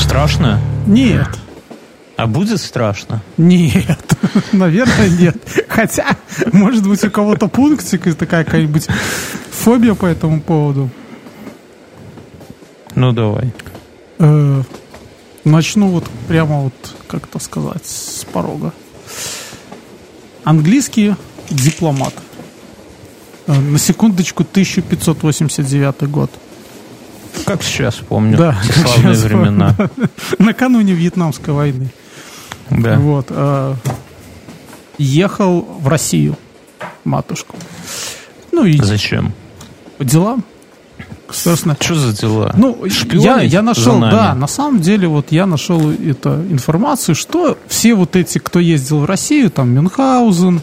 Страшно? Нет. А будет страшно? Нет, наверное, нет. Хотя, может быть, у кого-то пунктик и такая какая-нибудь фобия по этому поводу. Ну, давай. Э, начну вот прямо вот, как это сказать, с порога. Английский дипломат. Э, на секундочку, 1589 год. Как сейчас помню. Да, те славные времена. помню. Накануне Вьетнамской войны. Да. Вот. э, ехал в Россию, матушку. Ну и Зачем? по делам. Собственно, Что за дела? ну, я, я нашел, да, на самом деле, вот я нашел это информацию, что все вот эти, кто ездил в Россию, там Мюнхгаузен,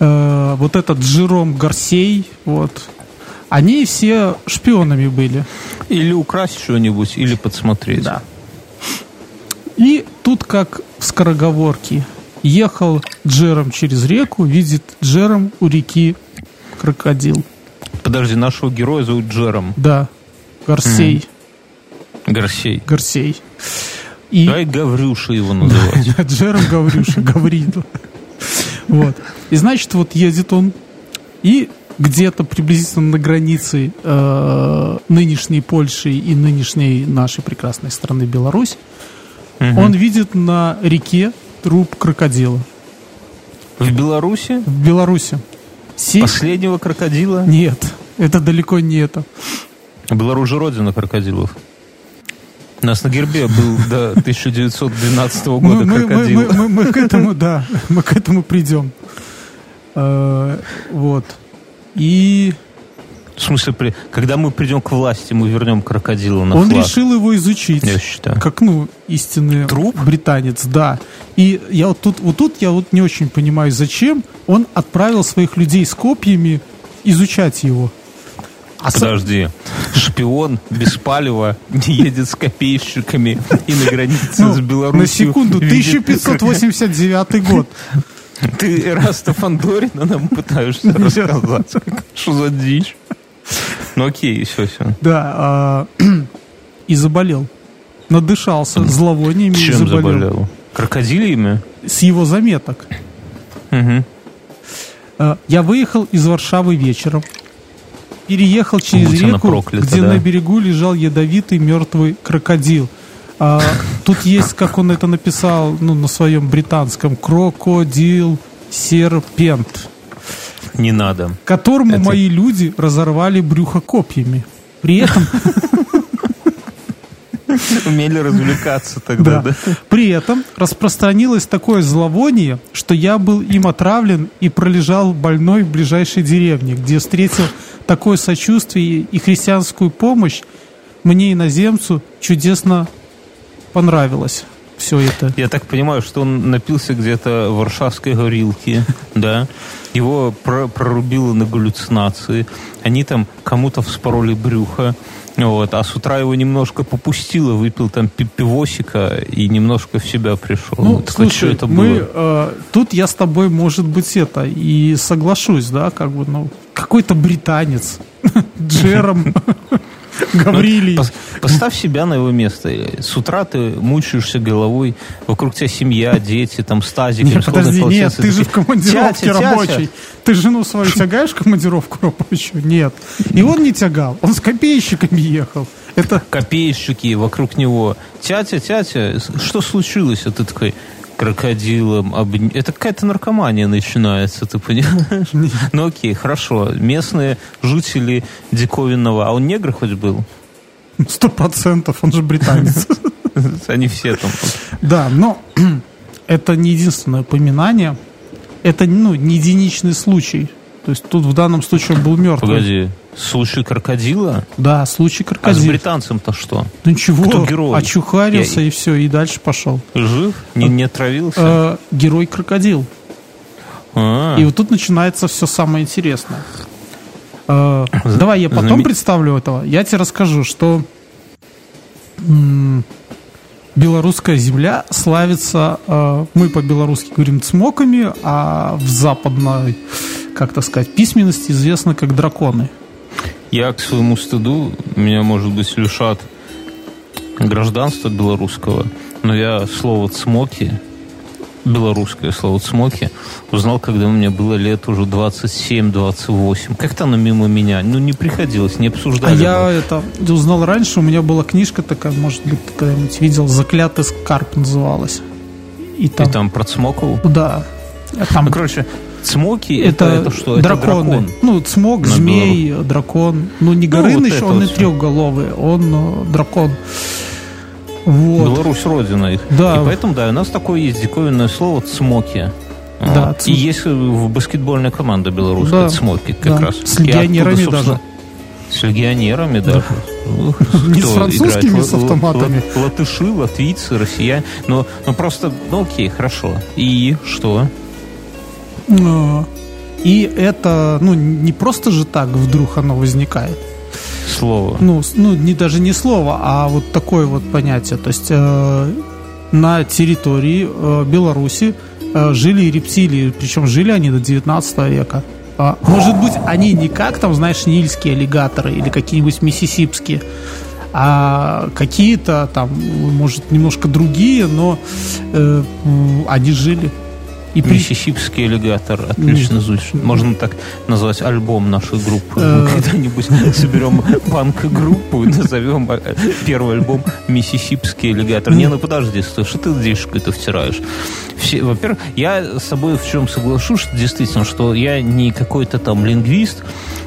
э, вот этот Джером Гарсей, вот, они все шпионами были. Или украсть что-нибудь, или подсмотреть. Да. И тут как в скороговорке. Ехал Джером через реку, видит Джером у реки крокодил. Подожди, нашего героя зовут Джером. Да, Гарсей. Гарсей. Гарсей. И Давай Гаврюша его называть. Джером Гаврюша, Гаврил. Вот. И значит, вот едет он, и где-то приблизительно на границе э, нынешней Польши и нынешней нашей прекрасной страны Беларусь, он видит на реке труп крокодила. В Беларуси? В Беларуси. Се- Последнего крокодила? Нет, это далеко не это. Беларусь же родина крокодилов. У нас на гербе был до 1912 Мы, года мы- мы- крокодил. мы- мы- мы к этому, да, мы к этому придем. Э, Вот. И В смысле, при- когда мы придем к власти, мы вернем крокодила на он флаг. решил его изучить. Я считаю. Как, ну, истинный Труп? британец, да. И я вот тут, вот тут я вот не очень понимаю, зачем он отправил своих людей с копьями изучать его. А Подожди. Шпион без палева едет с копейщиками и на границе ну, с Беларусью. на секунду, видит 1589 год. Ты Эраста Фандорина нам пытаешься рассказать. Что за дичь? Ну окей, все, все. Да, а, и заболел. Надышался зловониями и Чем заболел. заболел? Крокодильями? С его заметок. А, Я выехал из Варшавы вечером. Переехал через Будь реку, проклята, где да. на берегу лежал ядовитый мертвый крокодил. А, тут есть, как он это написал ну, на своем британском, крокодил серпент, Не надо. которому Это- мои люди разорвали брюхо копьями. При этом, Умели развлекаться тогда, да, да? при этом распространилось такое зловоние, что я был им отравлен и пролежал больной в ближайшей деревне, где встретил такое сочувствие и христианскую помощь. Мне, иноземцу, чудесно понравилось все это. Я так понимаю, что он напился где-то в варшавской горилке, да? Его про- прорубило на галлюцинации. Они там кому-то вспороли брюхо. Вот, а с утра его немножко попустило, выпил там пи- пивосика и немножко в себя пришел. Ну, Так слушай, это мы, было? э, тут я с тобой, может быть, это, и соглашусь, да, как бы, ну, какой-то британец, Джером, Гаврилий. Пос- Поставь себя на его место. С утра ты мучаешься головой, вокруг тебя семья, дети, там стазик. Нет, подожди, нет, ты же в командировке рабочей. Ты жену свою тягаешь в командировку рабочую? Нет. И он не тягал, он с копейщиками ехал. Это Копейщики вокруг него. Тятя, тятя, что случилось? А ты такой, крокодилом обня- Это какая-то наркомания начинается, ты понимаешь? Ну окей, хорошо. Местные жители диковинного. А он негр хоть был? сто процентов, он же британец. Они все там. Да, но это не единственное упоминание. Это ну, не единичный случай. То есть тут в данном случае он был мертвый. Погоди. Случай крокодила? Да, случай А с британцем-то что? Ну ничего, Кто герой? очухарился Я- и все, и дальше пошел. Жив? Не, не отравился? Э, герой крокодил. А, И вот тут начинается все самое интересное. Э, давай я потом знаме- представлю этого. Я тебе расскажу, что белорусская земля славится, э, мы по-белорусски говорим цмоками, а в западной, как так сказать, письменности известно как драконы. Я к своему стыду, меня, может быть, лишат гражданства белорусского, но я слово «цмоки» белорусское слово «цмоки» узнал, когда у меня было лет уже 27-28. Как-то оно мимо меня. Ну, не приходилось, не обсуждали. А я это узнал раньше, у меня была книжка такая, может быть, ты когда-нибудь видел, «Заклятый скарб» называлась. И там, И там про Цмокову? Да. Там... Ну, короче, Цмоки это, это, это что? Драконы. Это дракон. Ну, цмок, змей, дракон. Ну, не Горыныч, ну, вот он не трехголовый, он э, дракон. Вот. Беларусь родина их. Да. И поэтому, да, у нас такое есть диковинное слово «цмоки». Да, вот. И есть в баскетбольная команда белорусская, да, «цмоки» как да. раз. С легионерами оттуда, даже. С легионерами даже. Не с французскими, с автоматами. Латыши, латвийцы, россияне. Но, но просто, ну окей, хорошо. И что? И это, ну, не просто же так вдруг оно возникает. Слово. Ну, ну не даже не слово, а вот такое вот понятие. То есть э, на территории э, Беларуси э, жили рептилии, причем жили они до 19 века. А, может быть, они не как там, знаешь, нильские аллигаторы или какие-нибудь миссисипские, а какие-то там, может, немножко другие, но э, они жили. И Миссисипский аллигатор отлично звучит. Можно так назвать альбом нашей группы. Мы э. когда-нибудь соберем панк-группу и назовем э, первый альбом Миссисипский аллигатор. Не, ну подожди, что ты здесь какой-то втираешь? Все, во-первых, я с собой в чем соглашусь, что действительно, что я не какой-то там лингвист,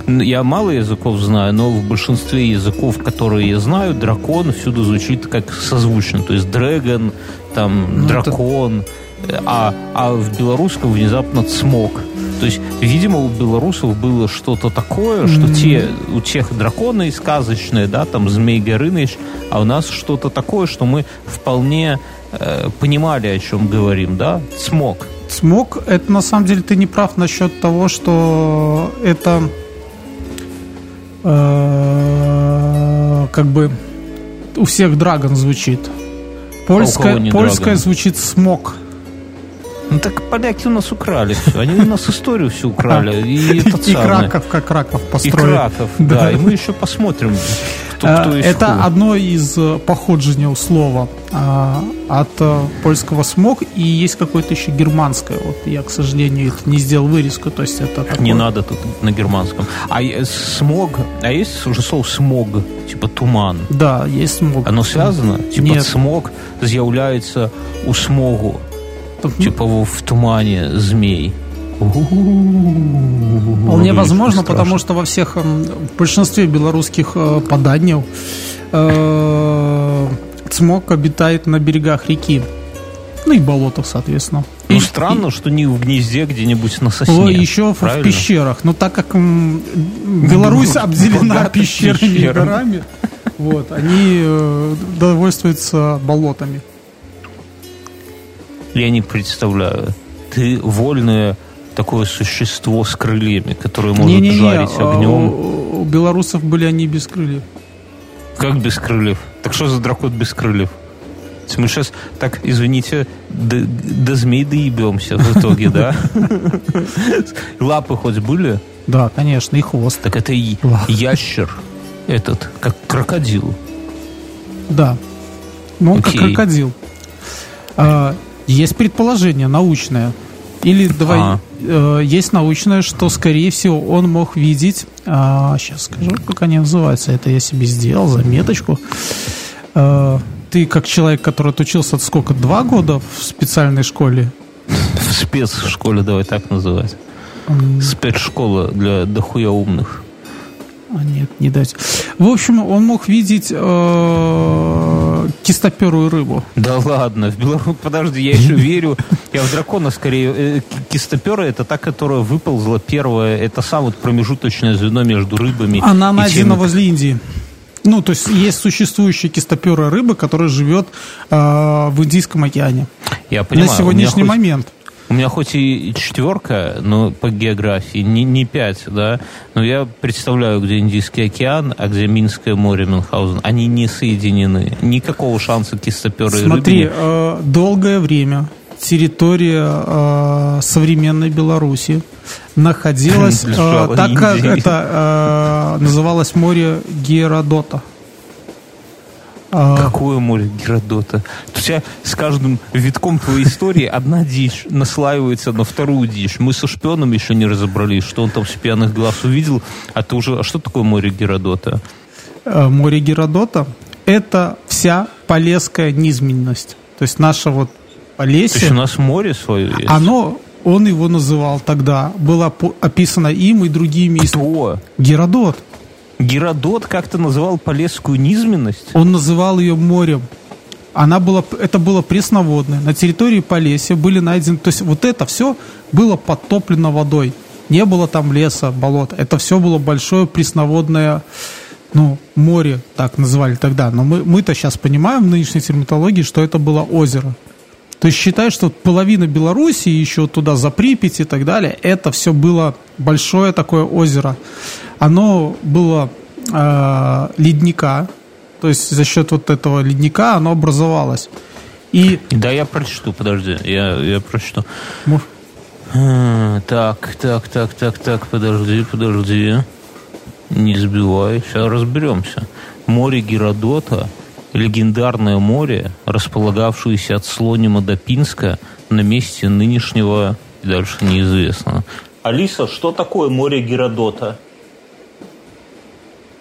я мало языков знаю, но в большинстве языков, которые я знаю, дракон всюду звучит как созвучно. То есть дрэгон, там, ну, дракон. Это а, а в белорусском внезапно цмок. То есть, видимо, у белорусов было что-то такое, что mm-hmm. те, у тех драконы сказочные, да, там Змей Горыныч, а у нас что-то такое, что мы вполне э, понимали, о чем говорим, да, цмок. Цмок, это на самом деле ты не прав насчет того, что это э, как бы у всех драгон звучит. Польская, а польская звучит смок. Ну так поляки у нас украли все. Они у нас историю всю украли. И, и Краков, как Краков построил. И Краков, да. И мы еще посмотрим, кто, кто есть Это кто. одно из э, походжения слова а, от э, польского смог. И есть какое-то еще германское. Вот я, к сожалению, это не сделал вырезку. То есть это такое... Не надо тут на германском. А смог, а есть уже слово смог, типа туман? Да, есть смог. Оно связано? Типа Нет. смог з'является у смогу. Типа в тумане змей. Вполне возможно, потому что во всех, в большинстве белорусских э, поданьев э, цмок обитает на берегах реки. Ну и болотах, соответственно. Ну, и, странно, и, что не в гнезде где-нибудь на сосне. Еще правильно? в пещерах. Но так как Беларусь обделена пещерами и горами, вот, они э, довольствуются болотами. Я не представляю. Ты вольное такое существо с крыльями, которое может не, не, не. жарить а огнем. У, у белорусов были они без крыльев. Как без крыльев? Так что за дракон без крыльев? Мы сейчас, так, извините, до, до змей доебемся в итоге, да? Лапы хоть были? Да, конечно, и хвост. Так это и ящер этот, как крокодил. Да. Ну, он как крокодил. Есть предположение научное. Или давай, а. э, есть научное, что, скорее всего, он мог видеть... Э, сейчас скажу, как они называются. Это я себе сделал, заметочку. Э, ты, как человек, который отучился от сколько, два года в специальной школе? В спецшколе, давай так называть. Спецшкола для дохуя умных. А нет, не дать. В общем, он мог видеть э, кистоперую рыбу. Да ладно, в Беларусь, подожди, я еще верю. Я в дракона скорее. Э, кистопера это та, которая выползла первая. Это сам вот промежуточное звено между рыбами. Она найдена возле Индии. Ну, то есть есть существующая кистоперая рыба, которая живет э, в Индийском океане. Я понимаю. На сегодняшний хоть... У меня хоть и четверка, но по географии, не, не пять, да, но я представляю, где Индийский океан, а где Минское море, Мюнхгаузен. Они не соединены. Никакого шанса кистоперой Смотри, рыбы. Э, долгое время территория э, современной Беларуси находилась, э, так как это э, называлось море Геродота. А, Какое море Геродота? У тебя с каждым витком твоей истории одна дичь наслаивается на вторую дичь. Мы со шпионом еще не разобрались, что он там с пьяных глаз увидел. А ты уже... А что такое море Геродота? э, море Геродота – это вся полесская низменность. То есть наше вот То есть Полесье, у нас море свое есть? оно, он его называл тогда, было описано им и другими. Кто? Геродот. Геродот как-то называл полесскую низменность? Он называл ее морем. Она была, это было пресноводное. На территории Полесья были найдены... То есть вот это все было подтоплено водой. Не было там леса, болот. Это все было большое пресноводное ну, море, так называли тогда. Но мы, мы-то сейчас понимаем в нынешней термитологии, что это было озеро. То есть считай, что половина Белоруссии, еще туда за Припять и так далее, это все было большое такое озеро. Оно было э, ледника, то есть за счет вот этого ледника оно образовалось. И Да, я прочту, подожди, я, я прочту. ну, А, Так, так, так, так, так, подожди, подожди. Не сбивай, сейчас разберемся. Море Геродота – легендарное море, располагавшееся от Слонима до Пинска на месте нынешнего, дальше неизвестно. Алиса, что такое море Геродота?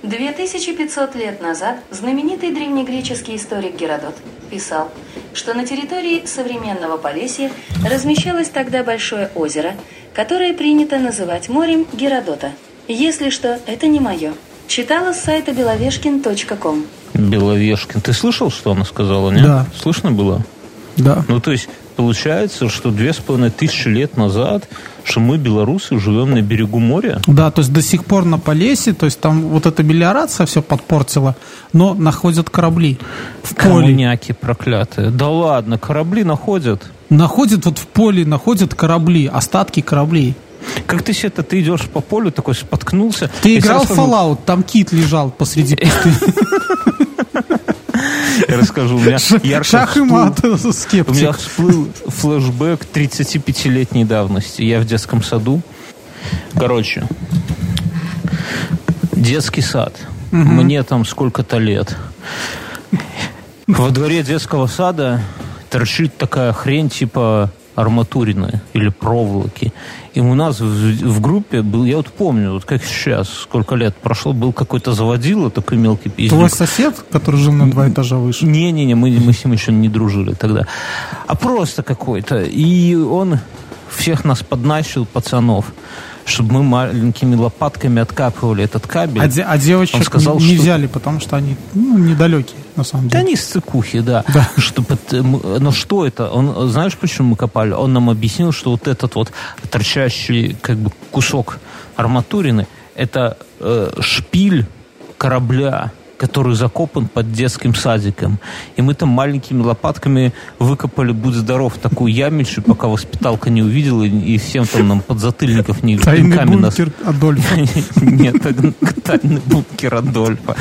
2500 лет назад знаменитый древнегреческий историк Геродот писал, что на территории современного Полесья размещалось тогда большое озеро, которое принято называть морем Геродота. Если что, это не мое. Читала с сайта беловешкин.ком. Беловешкин. Ты слышал, что она сказала, нет? Да. Слышно было? да. Ну, то есть, получается, что две с половиной тысячи лет назад, что мы, белорусы, живем на берегу моря? Да, то есть до сих пор на Полесье, то есть там вот эта мелиорация все подпортила, но находят корабли в поле. Коммуняки проклятые. Да ладно, корабли находят. Находят вот в поле, находят корабли, остатки кораблей. Как ты себе-то, ты идешь по полю, такой споткнулся. Ты играл в Fallout, там кит лежал посреди пустыни. Я расскажу. У меня Шах и мат, У меня всплыл флешбэк 35-летней давности. Я в детском саду. Короче, детский сад. Мне там сколько-то лет. Во дворе детского сада торчит такая хрень типа арматурины или проволоки. И у нас в, в группе был, я вот помню, вот как сейчас, сколько лет прошло, был какой-то заводила, такой мелкий пиздюк. Твой сосед, который жил на два этажа выше. Не-не-не, мы, мы с ним еще не дружили тогда. А просто какой-то. И он всех нас подначил, пацанов, чтобы мы маленькими лопатками откапывали этот кабель. А, де- а девочек Он сказал, не что- взяли, потому что они ну, недалекие, на самом Да деле. не с цикухи, да. Да. Что, пот- мы- но что это? Он, знаешь, почему мы копали? Он нам объяснил, что вот этот вот торчащий как бы кусок арматурины, это э, шпиль корабля, который закопан под детским садиком. И мы там маленькими лопатками выкопали, будь здоров, такую ямищу, пока воспиталка не увидела, и всем там нам подзатыльников не Тайный нас бункер Адольфа. нет, тайный бункер Адольфа.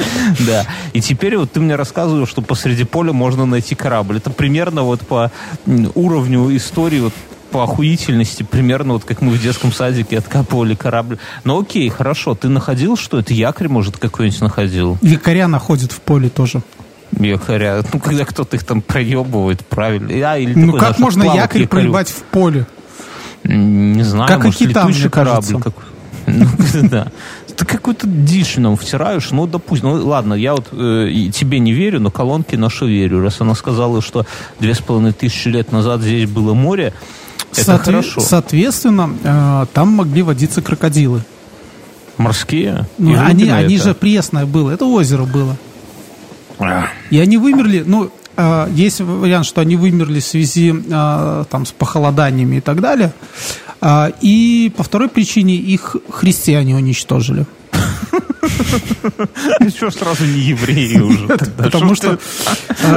Да. И теперь вот ты мне рассказывал, что посреди поля можно найти корабль. Это примерно вот по уровню истории, вот по охуительности, примерно вот как мы в детском садике откапывали корабль. Ну окей, хорошо, ты находил, что это якорь, может, какой-нибудь находил? Якоря находят в поле тоже. Якоря. Ну, когда кто-то их там проебывает, правильно. А, или Ну такой, как можно якорь якорю. проебать в поле? Не знаю, Как может, китам, летучий корабль. Как... Ну, да. Ты какую-то дичь нам втираешь, ну, допустим. Ну, ладно, я вот э, тебе не верю, но колонке нашу верю. Раз она сказала, что две с половиной тысячи лет назад здесь было море, это Соотве- хорошо. Соответственно, э, там могли водиться крокодилы. Морские? Ну, они, они это? же пресное было, это озеро было. А, И они вымерли, ну, э, есть вариант, что они вымерли в связи э, там, с похолоданиями и так далее. А, и по второй причине их христиане уничтожили. Что сразу не евреи уже? потому что,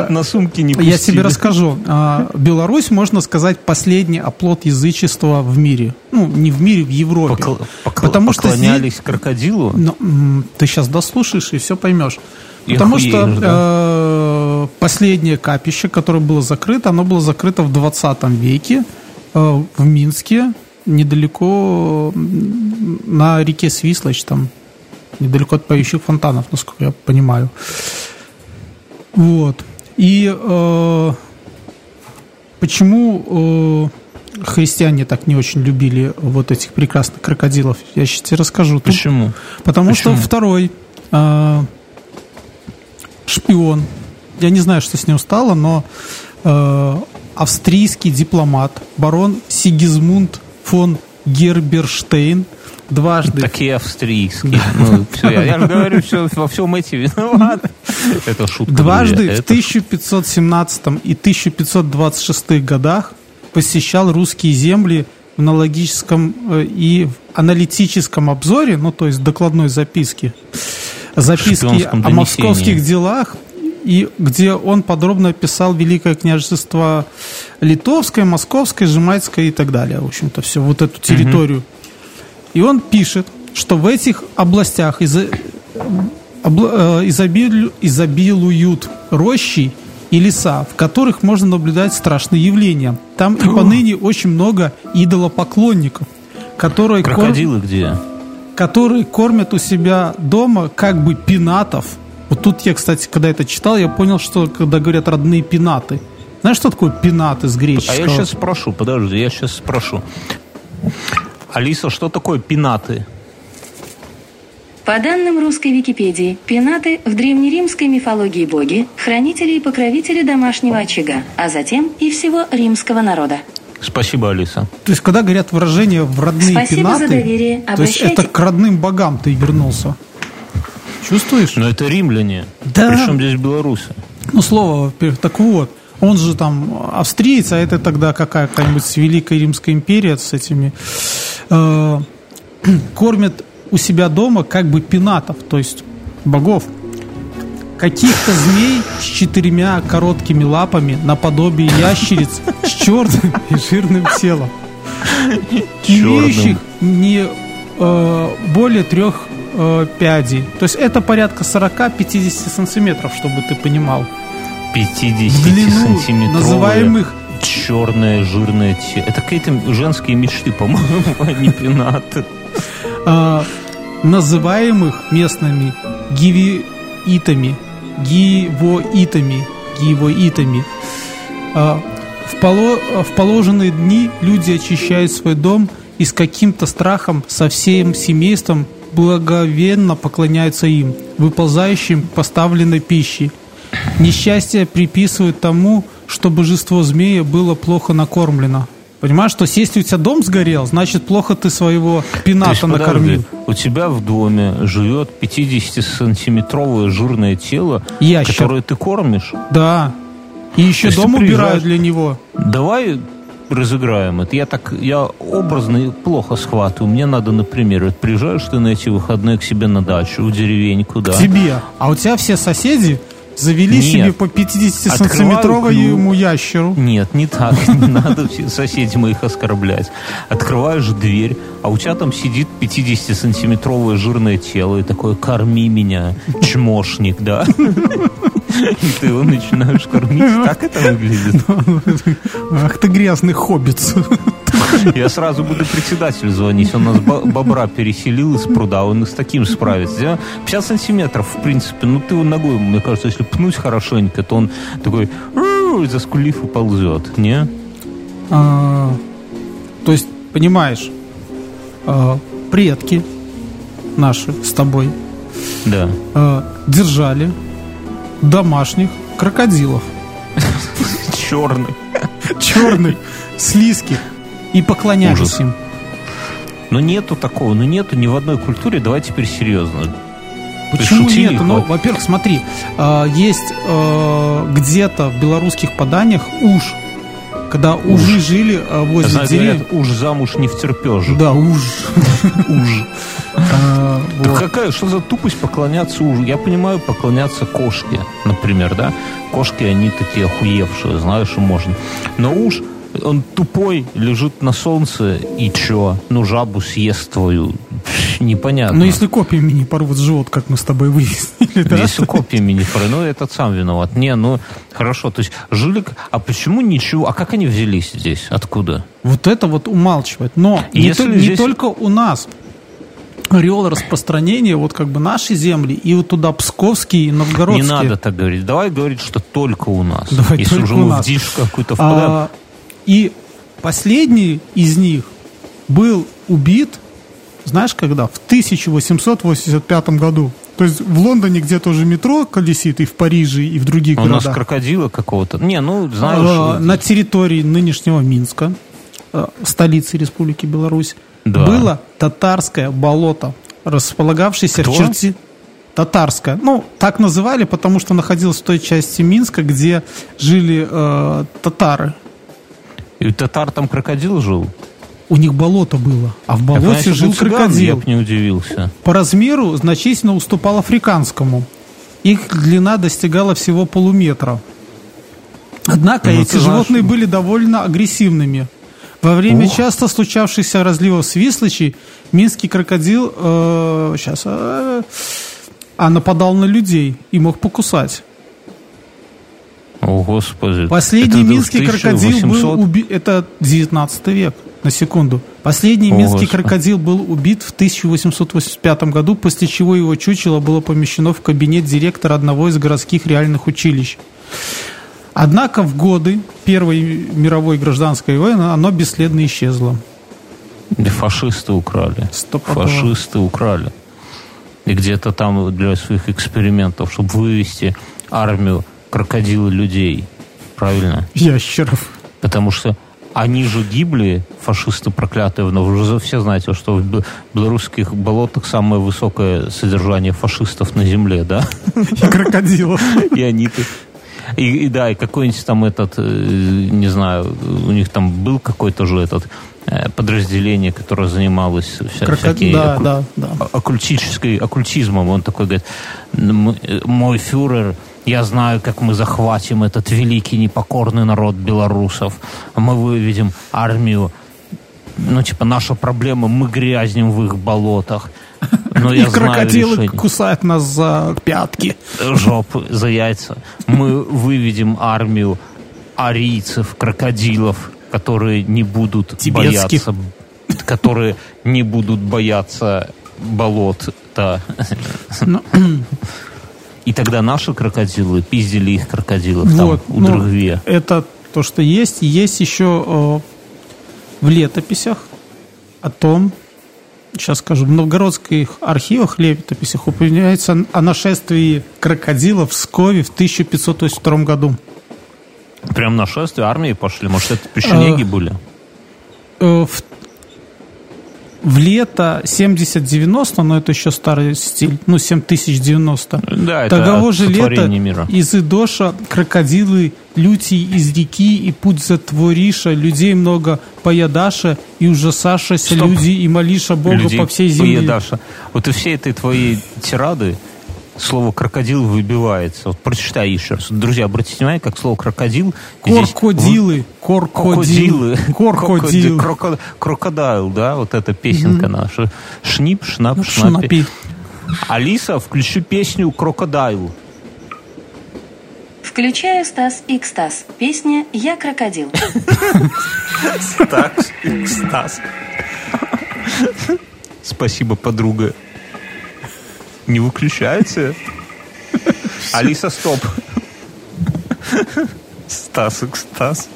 на сумке не Я тебе расскажу. А, Беларусь, можно сказать, последний оплот язычества в мире. Ну, не в мире, в Европе. Потому что поклонялись крокодилу? Ну, ты сейчас дослушаешь и все поймешь. Потому что э, последнее капище, которое было закрыто, оно было закрыто в 20 веке э, в Минске, недалеко на реке Свислочь, там, недалеко от поющих фонтанов, насколько я понимаю. Вот. И э, почему э, христиане так не очень любили вот этих прекрасных крокодилов? Я сейчас тебе расскажу. Почему? Потому Почему? что второй э, шпион, я не знаю, что с ним стало, но э, австрийский дипломат, барон Сигизмунд фон Герберштейн, дважды Такие австрийские. Ну, всё, я, я же говорю, все, во всем эти виноваты. Это шутка. Дважды друзья, в это 1517 и 1526 годах посещал русские земли в аналогическом э, и в аналитическом обзоре, ну то есть докладной записке, записки о московских делах, и где он подробно описал Великое княжество Литовское, Московское, Жемайское и так далее. В общем-то, все, вот эту территорию. И он пишет, что в этих областях из обла- э, изобилю- изобилуют рощи и леса, в которых можно наблюдать страшные явления. Там и поныне очень много идолопоклонников, которые, Крокодилы где? которые кормят у себя дома как бы пинатов. Вот тут я, кстати, когда это читал, я понял, что когда говорят родные пинаты. Знаешь, что такое пинат из А греческого? я сейчас спрошу, подожди, я сейчас спрошу. Алиса, что такое пинаты? По данным русской Википедии, пенаты в древнеримской мифологии боги, хранители и покровители домашнего очага, а затем и всего римского народа. Спасибо, Алиса. То есть, когда говорят выражение в родные Спасибо за пинаты, доверие. то есть Обращайте- это к родным богам ты вернулся. Чувствуешь? Но это римляне. Да. Причем здесь белорусы? Ну, слово, во-первых, так вот, он же там австриец, а это тогда какая- какая-нибудь Великая Римская империя с этими... э, кормят у себя дома как бы пенатов, то есть богов. Каких-то змей с четырьмя короткими лапами наподобие ящериц с черным и жирным телом. Имеющих не э, более трех э, пядей. То есть это порядка 40-50 сантиметров, чтобы ты понимал. 50 В длину сантиметровые называемых черное жирное тело. Это какие-то женские мечты, по-моему, а не пенаты. а, называемых местными гивиитами, гивоитами, гивоитами. А, в, поло- в положенные дни люди очищают свой дом и с каким-то страхом со всем семейством благовенно поклоняются им, выползающим поставленной пищи. Несчастье приписывают тому, что божество змея было плохо накормлено. Понимаешь, что если у тебя дом сгорел, значит плохо ты своего То есть, пината подожди, накормил. у тебя в доме живет 50-сантиметровое жирное тело, Ящер. которое ты кормишь. Да. И еще есть дом убирают для него. Давай разыграем это. Я так, я образно плохо схватываю. Мне надо, например, вот приезжаешь ты на эти выходные к себе на дачу, в деревеньку, да? К тебе. А у тебя все соседи завели Нет. себе по 50-сантиметровому ящеру. Нет, не так. Не надо соседей моих оскорблять. Открываешь дверь, а у тебя там сидит 50-сантиметровое жирное тело и такое «корми меня, чмошник», да? И ты его начинаешь кормить. Так это выглядит. Ах ты грязный хоббит. Я сразу буду председателю звонить. Он нас бо- бобра переселил из пруда, он и с таким справится. Я- 50 сантиметров, в принципе. Ну, ты его ногой, мне кажется, если пнуть хорошенько, то он такой заскулив и ползет. Не? А, То есть, понимаешь, а, предки наши с тобой Да. а, держали домашних крокодилов. Черный. Черных, слизких. И поклонялись Ужас. им. Но нету такого, ну нету ни в одной культуре, давай теперь серьезно. Почему шутили, нет? Ну, во-первых, смотри, а, есть а, где-то в белорусских поданиях уж, когда ужи жили а, возле деревьев. уж замуж не втерпешь. Да, уж. Уж. А, Да вот. какая, что за тупость поклоняться ужу? Я понимаю, поклоняться кошке, например, да? Кошки, они такие охуевшие, знаешь, можно. Но уж он тупой, лежит на солнце, и чё? Ну, жабу съест твою. Непонятно. Ну, если копьями не порвут живот, как мы с тобой выяснили, да? Если копьями не поры, ну, этот сам виноват. Не, ну, хорошо, то есть жилик... А почему ничего... А как они взялись здесь? Откуда? Вот это вот умалчивает. Но не, Если не здесь- только у нас. Ореол распространения вот как бы нашей земли и вот туда Псковский и Новгородский. Не надо так говорить. Давай говорить, что только у нас. Давай Если только уже у нас. какую-то. А, и последний из них был убит, знаешь, когда? В 1885 году. То есть в Лондоне где-то уже метро колесит, и в Париже, и в других А у нас городах. крокодила какого-то. Не, ну, А, знаешь... на территории нынешнего Минска, э, столицы Республики Беларусь, Да. было татарское болото, располагавшееся Кто? в черте... Татарское. Ну, так называли, потому что находилось в той части Минска, где жили э, татары. И татар там крокодил жил? У них болото было, а в болоте значит, жил цыган Я крокодил. бы не удивился. По размеру значительно уступал африканскому. Их длина достигала всего полуметра. Однако Ну, эти животные были довольно агрессивными. Во время Ох. часто случавшихся разливов свислочей минский крокодил сейчас, а нападал на людей и мог покусать. О, Господи. Последний Это минский крокодил 1800? был убит. Это 19 век, на секунду. Последний О, минский Господи. крокодил был убит в 1885 году, после чего его чучело было помещено в кабинет директора одного из городских реальных училищ. Однако в годы Первой мировой гражданской войны оно бесследно исчезло. Фашисты украли. Стопудово. Фашисты украли. И где-то там для своих экспериментов, чтобы вывести армию крокодила людей. Правильно? Ящеров. Потому что они же гибли, фашисты проклятые, но вы же все знаете, что в бе- белорусских болотах самое высокое содержание фашистов на земле, да? И крокодилов. И они и, и да, и какой-нибудь там этот, э, не знаю, у них там был какой-то же этот э, подразделение, которое занималось вся, Крокод- всякие Да, окку- да, да. оккультической, оккультизмом. Он такой говорит, «М- э, мой фюрер, я знаю, как мы захватим этот великий непокорный народ белорусов. Мы выведем армию. Ну, типа, наша проблема, мы грязнем в их болотах. Но я И крокодилы решение кусают нас за пятки. жопы за яйца. Мы выведем армию арийцев, крокодилов, которые не будут Тибетских. бояться, которые не будут бояться болот-то. Ну, И тогда наши крокодилы пиздили их крокодилов Вот, там у ну, Дрыгве. Это то, что есть. Есть еще э, в летописях о том, сейчас скажу, в новгородских архивах, летописях упоминается о нашествии крокодилов в Пскове в 1582 году. Прям нашествие армии пошли. Может, это печенеги Э, были? Э, в, в лето 70-90, но это еще старый стиль, ну, 7090. Да, это Таково же лето мира. из Идоша крокодилы, лютий из реки и путь затвориша, людей много поядаша и ужасашася Стоп. люди и молиша Бога людей по всей земле. поедаша. Вот и все этой твоей тирады слово крокодил выбивается. Вот прочитай еще раз. Друзья, обратите внимание, как слово крокодил здесь Коркодилы, коркодилы, Крокодилы. коркодил, Кроко- Crocodile, да, вот эта песенка наша. Schni, schna, Ну, Schnappi. Schnappi. Алиса, включи песню Crocodile. Включаю Стас Икс Стас. Песня «Я крокодил». Стас. Спасибо, подруга. Не выключается? Алиса, стоп. Стас, Стас.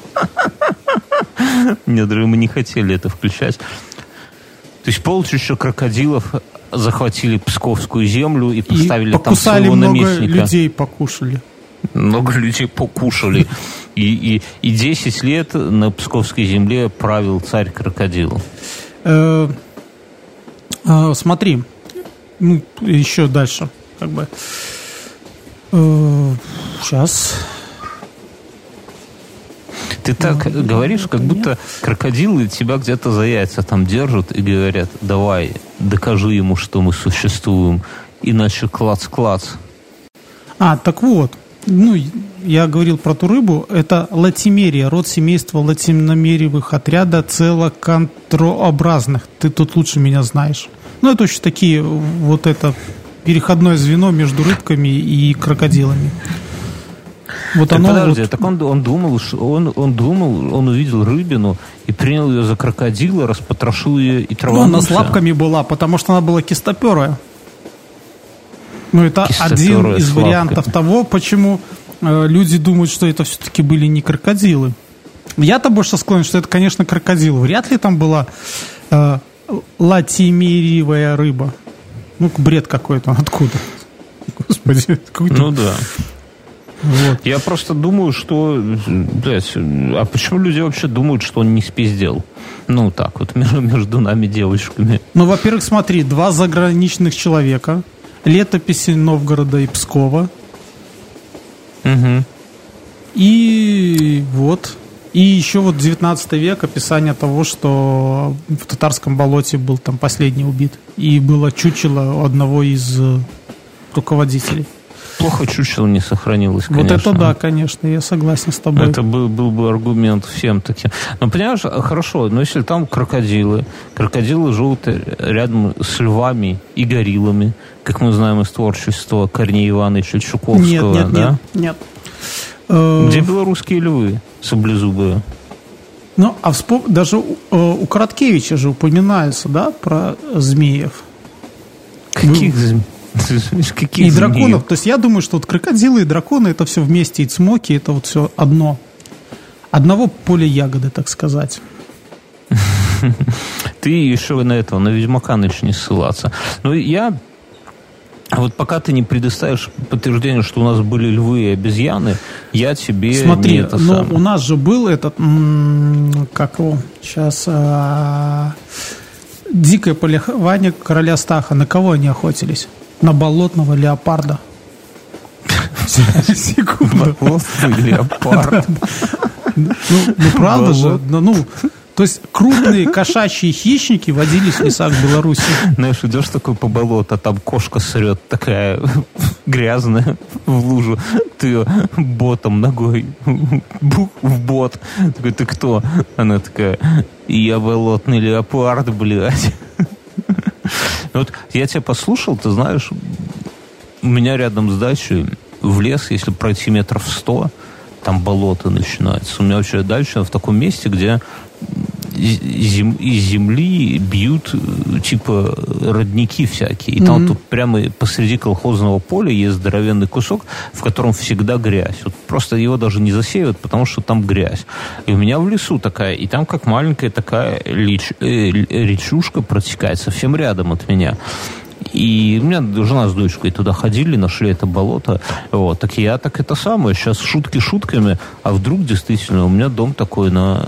Нет, мы не хотели это включать. То есть полчища крокодилов захватили Псковскую землю и И поставили там покусали своего много наместника. людей, покушали. Много людей покушали. И, и, и 10 лет на Псковской земле правил царь-крокодил. Э, э, смотри, ну, еще дальше, как бы. сейчас. Ты так говоришь, как будто крокодилы тебя где-то за яйца там держат и говорят, давай, докажи ему, что мы существуем, иначе клац-клац. А, так вот, ну, я говорил про ту рыбу, это латимерия, род семейства латиномериевых отряда целокантрообразных. Ты тут лучше меня знаешь. Ну, это очень такие, вот это переходное звено между рыбками и крокодилами. Вот Так оно подожди, вот- так он, он думал, он, он думал, он увидел рыбину и принял ее за крокодила, распотрошил ее и Ну, траванулся. она с лапками была, потому что она была кистоперая. Ну, это Кистоперая один из вариантов лапками. того, почему э, люди думают, что это все-таки были не крокодилы. Я-то больше склонен, что это, конечно, крокодил. Вряд ли там была э, латимериевая рыба. Ну, бред какой-то. Откуда? Господи, какой-то... Ну да. вот. Я просто думаю, что, блядь, а почему люди вообще думают, что он не спиздел? Ну, так вот, между, нами девочками. Ну, во-первых, смотри, два заграничных человека, летописи Новгорода и Пскова, Мгм. И вот. И еще вот 19 век описание того, что в татарском болоте был там последний убит. И было чучело одного из э, руководителей. Плохо чучело не сохранилось, Вот конечно. это да, конечно, я согласен с тобой. Это был, был бы аргумент всем таким. Но понимаешь, хорошо, но если там крокодилы, крокодилы живут рядом с львами и гориллами, как мы знаем из творчества Корнея Ивановича Чуковского, Нет, нет, да? нет, нет. Э, Где белорусские львы саблезубые? Ну, а вспом... даже у, э, у Короткевича же упоминается, да, про змеев. Каких зм- Каких и змеев? драконов. То есть я думаю, что вот крокодилы и драконы это все вместе, и цмоки это вот все одно. Одного поля ягоды, так сказать. Ты еще на этого, на Ведьмака начни ссылаться. Но я вот пока ты не предоставишь подтверждение, что у нас были львы и обезьяны, я тебе Смотри, не это ну самое. у нас же был этот, как его, сейчас, а, дикое полихование короля Стаха. На кого они охотились? На болотного леопарда. Секунду. Болотный леопард. Ну, ну, правда же, ну, то есть крупные кошачьи хищники водились в лесах Беларуси. Знаешь, идешь такой по болоту, а там кошка срет такая грязная в лужу. Ты ее ботом ногой бух, в бот. Такой, ты кто? Она такая, я болотный леопард, блядь. Вот я тебя послушал, ты знаешь, у меня рядом с дачей в лес, если пройти метров сто, там болото начинается. У меня вообще дальше в таком месте, где зем- из земли бьют э, типа родники всякие. И там тут прямо посреди колхозного поля есть здоровенный кусок, в котором всегда грязь. Вот просто его даже не засеивают, потому что там грязь. И у меня в лесу такая, и там как маленькая такая леч- э, речушка протекает совсем рядом от меня. И у меня жена с дочкой туда ходили, нашли это болото. Вот. Так я так это самое. Сейчас шутки шутками, а вдруг действительно у меня дом такой на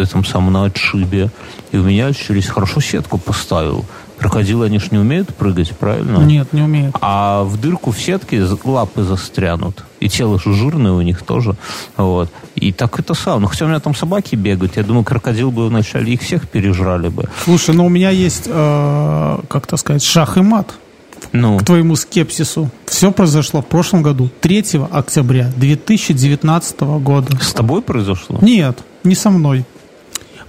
этом самом на отшибе. И у меня через хорошо сетку поставил. Крокодилы, они ж не умеют прыгать, правильно? Нет, не умеют. А в дырку в сетке лапы застрянут. И тело же жирное у них тоже. Вот. И так это сам. Ну, хотя у меня там собаки бегают. Я думаю, крокодил бы вначале их всех пережрали бы. Слушай, ну у меня есть, э, как то сказать, шах и мат Ну, к твоему скепсису. Все произошло в прошлом году, 3 октября 2019 года. с тобой произошло? Нет, не со мной.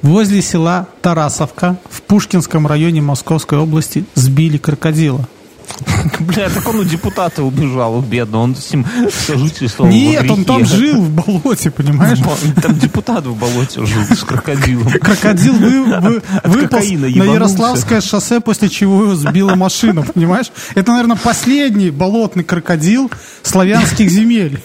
Возле села Тарасовка в Пушкинском районе Московской области сбили крокодила. Бля, так он у депутата убежал, бедно. Он с ним сожительствовал во Нет, он там жил в болоте, понимаешь? Там депутат в болоте жил с крокодилом. Крокодил вы, вы- выполз кокаина на. Ярославское шоссе, после чего его сбила машина, понимаешь? Это, наверное, последний болотный крокодил славянских земель.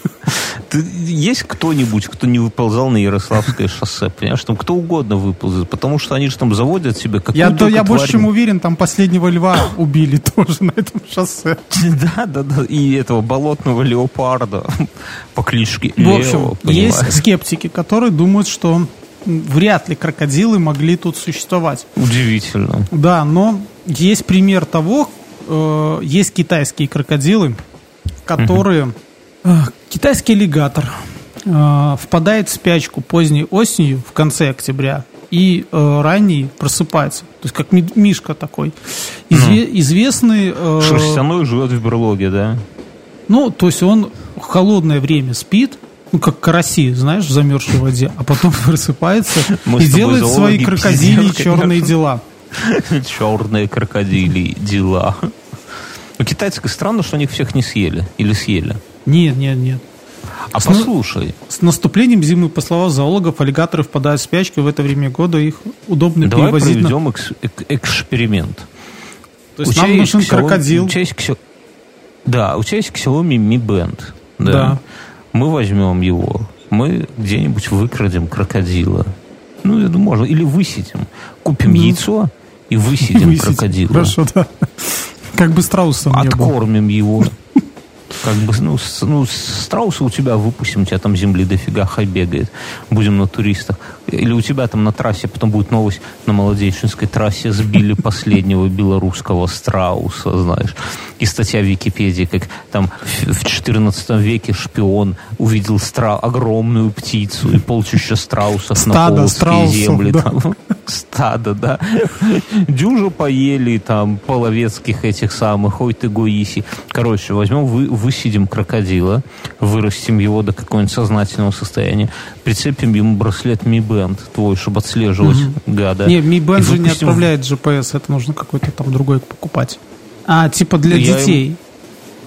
Ты- есть кто-нибудь, кто не выползал на Ярославское шоссе? Понимаешь, там кто угодно выползет, потому что они же там заводят себе какую-то Я, то- я больше чем уверен, там последнего льва убили тоже на этом шоссе. Да, да, да. И этого болотного леопарда по кличке В Лео, общем, понимаешь? есть скептики, которые думают, что вряд ли крокодилы могли тут существовать. Удивительно. Да, но есть пример того, э, есть китайские крокодилы, которые... э, китайский аллигатор э, впадает в спячку поздней осенью, в конце октября, и э, ранний просыпается. То есть как ми- мишка такой. Изве- Известный... э, Шерстяной живет в берлоге, да? ну, то есть он в холодное время спит, ну, как караси, знаешь, в замерзшей воде, а потом просыпается Мы и делает свои крокодили черные дела. Черные крокодили дела. У китайцев странно, что они всех не съели. Или съели. Нет, нет, нет. А послушай. С наступлением зимы, по словам зоологов, аллигаторы впадают в спячку, в это время года их удобно Давай перевозить. на- проведем экс- эк- эксперимент. То есть У тебя нам нужен Xiaomi- крокодил. у тебя есть Xio- Да, у тебя есть Xiaomi Mi Band. Да. Да. Мы возьмем его, мы где-нибудь выкрадем крокодила. Ну, я думаю, можно. Или высидим. Купим Ну. яйцо и высидим Высидим. крокодила. Хорошо, да. Как бы страусом. Откормим его. Как бы, ну, с- ну, страуса у тебя выпустим, у тебя там земли дофига, хай бегает. Будем на туристах. Или у тебя там на трассе, потом будет новость, на Молодеченской трассе сбили последнего белорусского страуса, знаешь. И статья в Википедии, как там в в 14 веке шпион увидел стра огромную птицу и полчища страусов на Стадо полоцкие страусов, земли. да. Там, стадо, да. Дюжу поели там половецких этих самых, ой ты гуиси. Короче, возьмем, вы, высидим крокодила, вырастим его до какого-нибудь сознательного состояния, прицепим ему браслет Mi Band твой, чтобы отслеживать гада. Не, Mi Band И же не отправляет GPS, это нужно какой-то там другой покупать. А, типа для Я детей.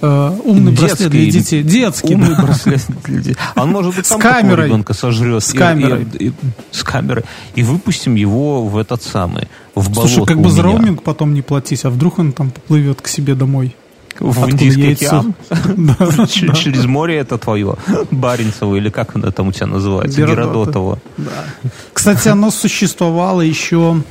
Э, умный браслет для Детский, детей. Детский, Умный да. браслет для детей. Он может быть С сам такого камерой. ребенка сожрет. С И- камерой. И, и- с камерой. И выпустим его в этот самый, в болото Слушай, как бы за роуминг потом не платить, а вдруг он там поплывет к себе домой. В Откуда Индийский яйцо? океан? Через море это твое. Баренцево, или как оно там у тебя называется? Геродотово. Кстати, оно существовало еще...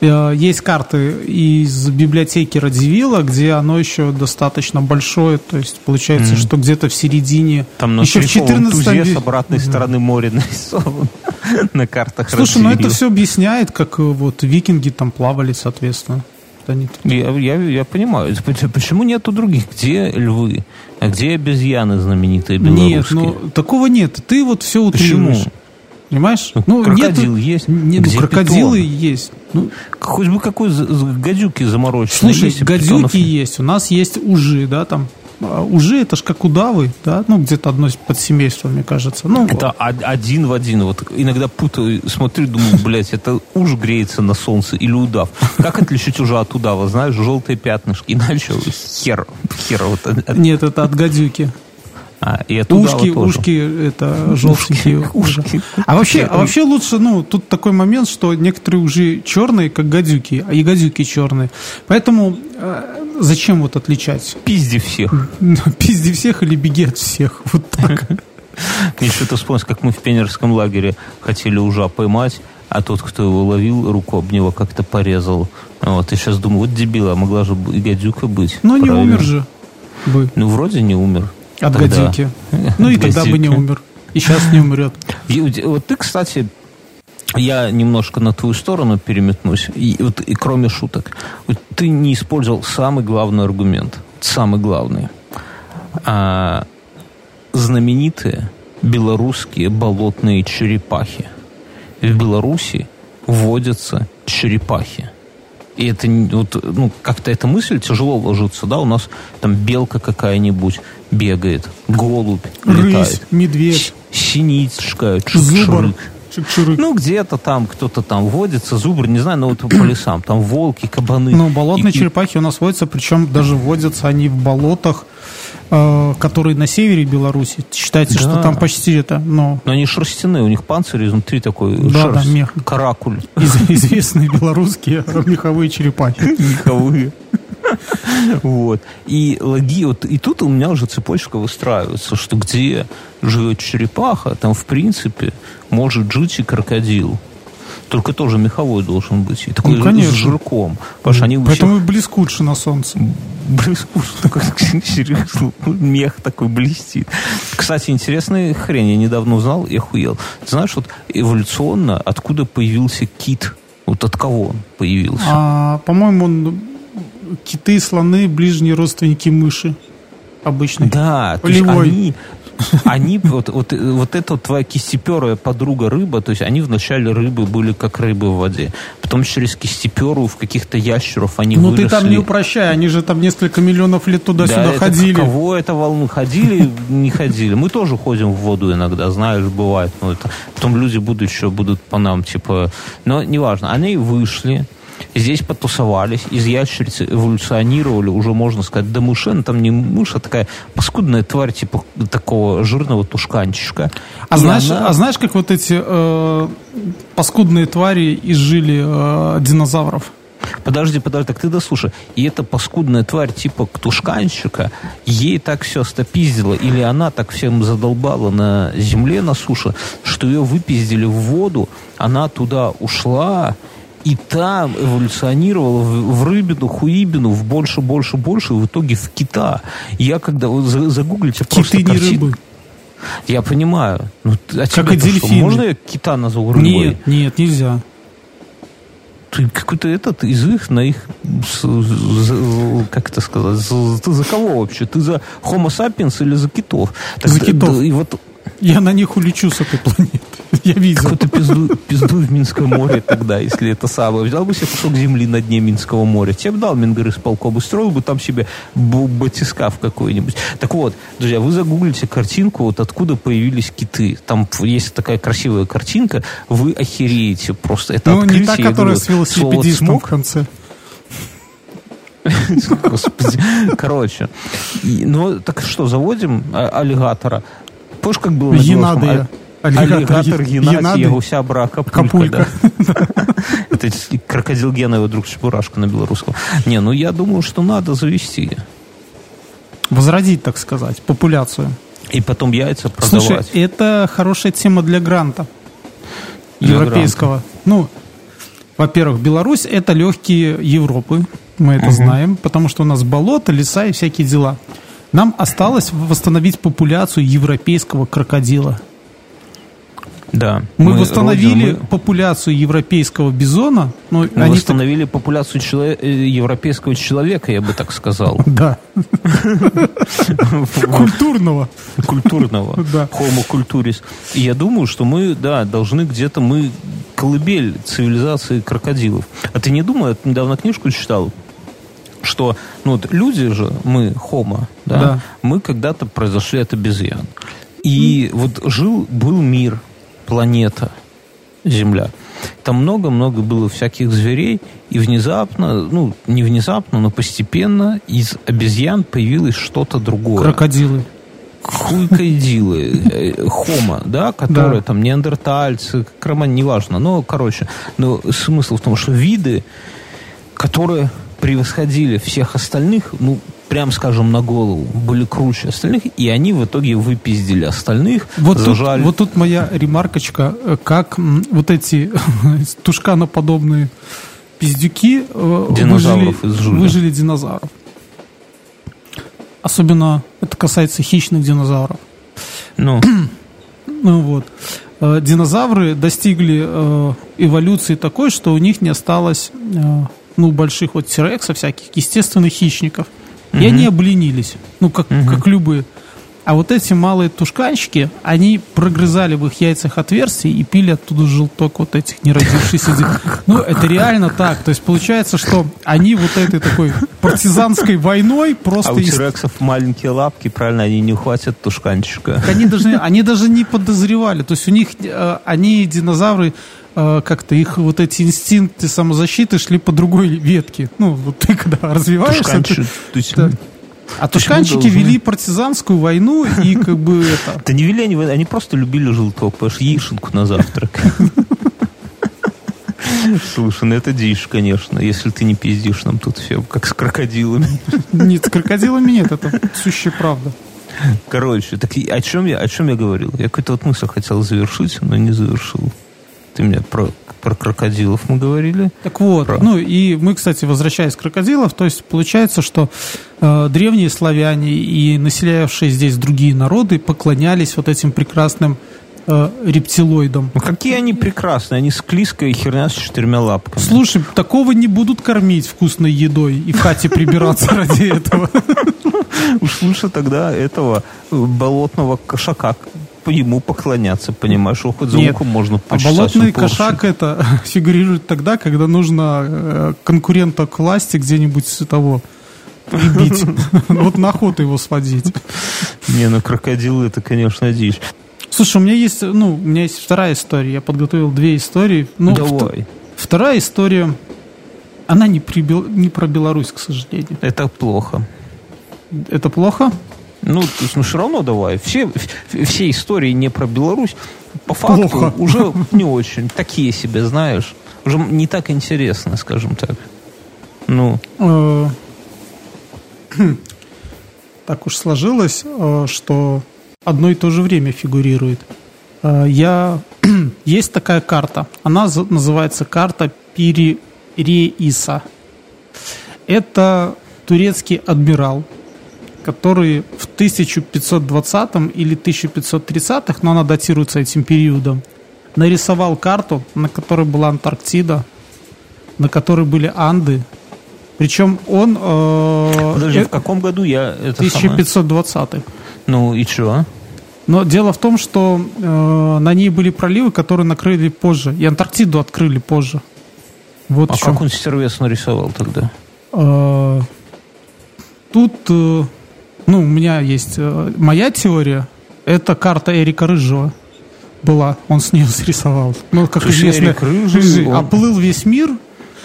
э, Есть карты из библиотеки Радзивилла, где оно еще достаточно большое, то есть получается, что где-то в середине, Там еще в шлифовом 14 тузе с обратной стороны моря нарисован на картах Слушай, ну это все объясняет, как э, вот викинги там плавали, соответственно. Они тут- Я, я, я понимаю. Поч- Почему нету других? Где львы? А где обезьяны знаменитые белорусские? Нет, ну такого нет. Ты вот все Почему? утрируешь. Понимаешь? Ну, крокодил нету- есть. Нет, ну, Где крокодилы питон? есть. Ну, Хоть бы какой гадюки замороченной. Слушай, есть, гадюки питонов есть, у нас есть ужи, да, там. А Ужи это ж как удавы, да, ну где-то одно подсемейство, мне кажется. Ну, Это од- один в один. Вот иногда путаю, смотрю, думаю, блядь, это уж греется на солнце или удав. Как отличить уже от удава? Знаешь, желтые пятнышки. Иначе хер, хер вот. от- от- нет, это от гадюки. А, и удава Ушки, тоже. ушки это желтенькие. ушки. А вообще, а вообще лучше, ну, тут такой момент, что некоторые ужи черные, как гадюки, а и гадюки черные. Поэтому э, зачем вот отличать? Пизди всех. Ну, Пизди всех или беги от всех. Вот так. Мне что-то вспомнилось, как мы в пионерском лагере хотели ужа поймать, а тот, кто его ловил, руку об него как-то порезал. Вот, и сейчас думаю, вот дебила, могла же и гадюка быть. Но не Правильно. умер же бы Ну, вроде не умер. от Тогда. гадюки. Ну и тогда бы не умер. И сейчас не умрет. Вот ты, кстати, я немножко на твою сторону переметнусь. И, вот, и кроме шуток, вот ты не использовал самый главный аргумент. Самый главный. А, знаменитые белорусские болотные черепахи. В Беларуси водятся черепахи. И это вот, ну, как-то эта мысль тяжело ложится, да, у нас там белка какая-нибудь бегает, голубь Рысь, летает. медведь, Синичка, зубр, Ну, где-то там кто-то там водится, зубр, не знаю, но вот по лесам, там волки, кабаны. Ну, болотные И- черепахи у нас водятся, причем даже водятся они в болотах, э, которые на севере Беларуси. Считается, Да. что там почти это, ну, Но они шерстяные, у них панцирь изнутри такой, Да, да, шерсть, мех. каракуль, из- известные белорусские меховые черепахи. меховые. Вот. И логи, вот, и тут у меня уже цепочка выстраивается, что где живет черепаха, там, в принципе, может жить и крокодил. Только тоже меховой должен быть. И такой Ну, конечно. с жирком. Что они Поэтому и блескучше на солнце. Блескучий такой серьезно, мех такой блестит. Кстати, интересная хрень, я недавно узнал и охуел. Ты знаешь, вот эволюционно откуда появился кит? Вот от кого он появился? А, по-моему, он- киты, слоны, ближние родственники мыши обычные. Да, то есть Полевой. они, они вот, вот, вот эта вот твоя кистеперая подруга рыба, то есть они вначале рыбы были как рыбы в воде, потом через кистеперу в каких-то ящеров они Ну выросли. ты там не упрощай, они же там несколько миллионов лет туда-сюда Да, это ходили. Кого это волну? Ходили, не ходили. Мы тоже ходим в воду иногда, знаешь, бывает. Ну, это, потом люди будут еще будут по нам, типа... Но неважно. Они вышли, здесь потусовались, из ящерицы эволюционировали, уже можно сказать, до мыши, ну, там не мышь, а такая паскудная тварь, типа такого жирного тушканчика. А знаешь, она... а знаешь, как вот эти э, паскудные твари изжили э, динозавров? Подожди, подожди, так ты дослушай. И эта паскудная тварь типа ктушканщика, ей так все стопиздило, или она так всем задолбала на земле, на суше, что ее выпиздили в воду, она туда ушла, и там эволюционировала в, в рыбину, хуибину, в больше, больше, больше, в итоге в кита. Я когда загуглите Киты просто не картин... рыбы. Я понимаю. Ну, а как и дельфины. Можно я кита назову рыбой? Нет, нет, нельзя какой-то этот из их на их как это сказать ты за кого вообще ты за Homo sapiens или за китов так, за китов и вот я на них улечу с этой планеты Я видел. Какую-то пизду, пизду в Минское море тогда, если это самое. Взял бы себе кусок земли на дне Минского моря. Тебе бы дал полком и строил бы там себе батискаф какой-нибудь. Так вот, друзья, вы загуглите картинку, вот откуда появились киты. Там есть такая красивая картинка, вы охереете просто. Это ну, не та, которая с велосипедистом в конце. Господи. Короче. Ну, так что, заводим а, аллигатора? Помнишь, как было? Енадия. Аллигатор, Аллигатор Геннадий, его собрак Капулька. Это крокодил Гена, его друг Чебурашка на белорусском. Не, ну я думаю, что надо завести. Возродить, так сказать, популяцию. И потом яйца продавать. Слушай, это хорошая тема для гранта европейского. Ну, во-первых, Беларусь это легкие Европы, мы это знаем, потому что у нас болото, леса и всякие дела. Нам осталось восстановить популяцию европейского крокодила. Да. Мы, мы восстановили родину, мы... популяцию европейского бизона. Но мы они восстановили так... популяцию чело... Э, европейского человека, я бы так сказал. Да. Культурного. Культурного. Да. Homo culturis. И я думаю, что мы, да, должны где-то мы колыбель цивилизации крокодилов. А ты не думал, я недавно книжку читал, что ну, вот люди же, мы, хомо, да, да. мы когда-то произошли от обезьян. И mm. вот жил, был мир, планета Земля. Там много-много было всяких зверей, и внезапно, ну, не внезапно, но постепенно из обезьян появилось что-то другое. Крокодилы. Хуйкодилы, э, хома, да, которые да. там неандертальцы, кроман, неважно, но, короче, но смысл в том, что виды, которые превосходили всех остальных, ну, прям скажем, на голову, были круче остальных, и они в итоге выпиздили остальных, вот зажали. Тут, вот тут моя ремаркочка, э, как вот эти тушканоподобные пиздюки э, выжили, выжили динозавров. Особенно это касается хищных динозавров. Ну. ну вот. Э, динозавры достигли эволюции такой, что у них не осталось ну, больших вот тирексов, всяких естественных хищников – и они обленились, ну, как, угу. как любые. А вот эти малые тушканчики, они прогрызали в их яйцах отверстия и пили оттуда желток вот этих неродившихся. Ну, это реально так. То есть получается, что они вот этой такой партизанской войной просто... А у тирексов маленькие лапки, правильно, они не ухватят тушканчика. Они даже, они даже не подозревали. То есть у них, э, они, динозавры, э, как-то их вот эти инстинкты самозащиты шли по другой ветке. Ну, вот ты когда развиваешься... Тушканчик, ты. Да. А тушканчики вели партизанскую войну и как бы это... Да не вели они, они просто любили желток, что яишенку на завтрак. Слушай, ну это дичь, конечно, если ты не пиздишь нам тут все, как с крокодилами. Нет, с крокодилами нет, это сущая правда. Короче, так о чем я, о чем я говорил? Я какую-то вот мысль хотел завершить, но не завершил. Ты мне про, про крокодилов мы говорили. Так вот, про... ну и мы, кстати, возвращаясь к крокодилов, то есть получается, что э, древние славяне и населявшие здесь другие народы поклонялись вот этим прекрасным э, рептилоидам. Ну какие они прекрасные, они склизкая херня с четырьмя лапками. Слушай, такого не будут кормить вкусной едой и в хате прибираться ради этого. Уж лучше тогда этого болотного кошака ему поклоняться, понимаешь, что хоть за Нет, ухом можно почесать. А болотный кошак это фигурирует тогда, когда нужно э, конкурента к власти где-нибудь того прибить. Вот на охоту его сводить. Не, ну крокодилы это, конечно, дичь. Слушай, у меня есть, ну, у меня есть вторая история. Я подготовил две истории. Ну, Давай. Вторая история Она не, при, не про Беларусь, к сожалению. Это плохо. Это плохо? Ну, то есть, ну, все равно давай. Все, все истории не про Беларусь, по факту, Плохо. уже не очень. Такие себе, знаешь. Уже не так интересно, скажем так. Ну, Э, так уж сложилось, э, что одно и то же время фигурирует. Э, Я... Есть такая карта. Она называется карта Пири-Реиса. Это турецкий адмирал, который в 1520 или 1530-х, но она датируется этим периодом, нарисовал карту, на которой была Антарктида, на которой были Анды. Причем он... э, подожди, э, в каком году я это самое? 1520 Ну и что? Но дело в том, что э, на ней были проливы, которые накрыли позже. И Антарктиду открыли позже. Вот А как он сервес нарисовал тогда? Э, Тут, э, ну, у меня есть э, моя теория. Это карта Эрика Рыжего была. Он с нее срисовал. Ну, как есть известно, Эрик Рыжий, он- оплыл весь мир.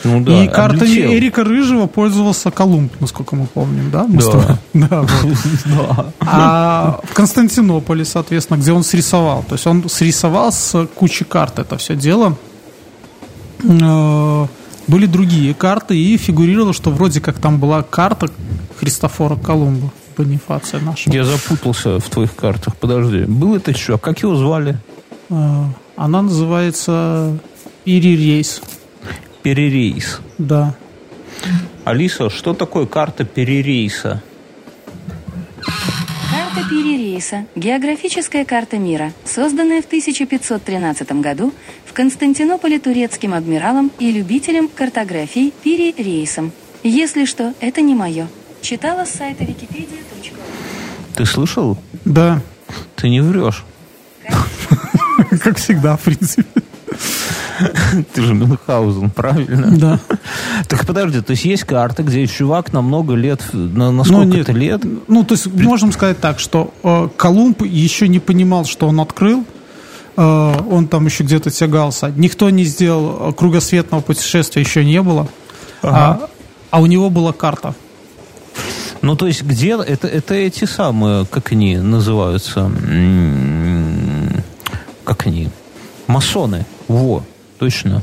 Ну да, и картами облетел. Эрика Рыжего пользовался Колумб, насколько мы помним, да? Мы Да. Да, вот. Да. А в Константинополе, соответственно, где он срисовал. То есть он срисовал с кучи карт это все дело. Э, Были другие карты, и фигурировало, что вроде как там была карта Христофора Колумба, Бонифация нашего. Я запутался в твоих картах. Подожди. Был это еще? А как его звали? Э, Она называется Перерейс. Перерейс. Да. Алиса, что такое карта перерейса? Карта Перерейса – географическая карта мира, созданная в 1513 году в Константинополе турецким адмиралом и любителем картографии Перерейсом. Если что, это не мое. Читала с сайта wikipedia.ru. Ты слышал? Да. Ты не врешь. Как всегда, в принципе. Ты же Мюнхгаузен, правильно? Да. Так подожди, то есть есть карта, где чувак на много лет, на, на сколько-то лет, Ну, то есть, можем сказать так, что э, Колумб еще не понимал, что он открыл. Э, он там еще где-то тягался. Никто не сделал э, кругосветного путешествия, еще не было. А, а у него была карта. Ну, то есть, где это, это эти самые, как они называются, как они, масоны. Во, точно.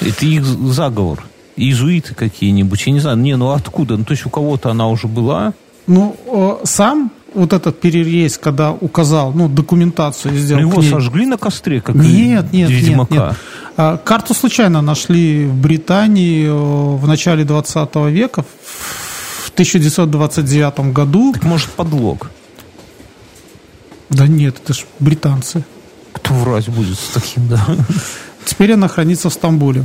Это их заговор. Иезуиты какие-нибудь, я не знаю, не, ну откуда? Ну, то есть у кого-то она уже была, Ну, э, сам вот этот перерейс, когда указал, ну, документацию сделал. его к ней. сожгли на костре, как Нет, нет, нет, Ведьмака. нет. А, Карту случайно нашли в Британии э, в начале 20 века, в 1929 году. Так может подлог. Да нет, это ж британцы. Кто врать будет с таким, да? Теперь она хранится в Стамбуле.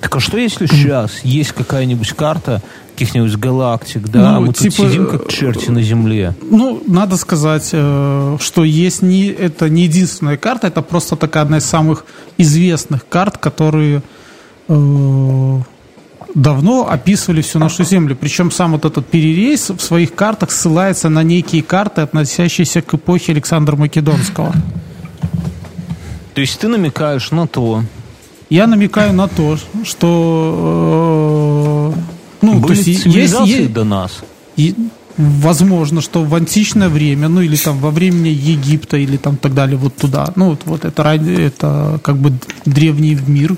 Так а что если сейчас есть какая-нибудь карта каких-нибудь галактик, да, Ну, а мы типа, тут сидим как черти на Земле? Ну, надо сказать, э, что есть не, это не единственная карта, это просто такая одна из самых известных карт, которые э, давно описывали всю нашу Землю. Причем сам вот этот перерейс в своих картах ссылается на некие карты, относящиеся к эпохе Александра Македонского. То есть ты намекаешь на то, Я намекаю на то, что э, ну, то были есть, есть, цивилизации есть- до нас. И возможно, что в античное время, ну или там во времени Египта или там так далее, вот туда, ну вот, вот это, это как бы древний мир,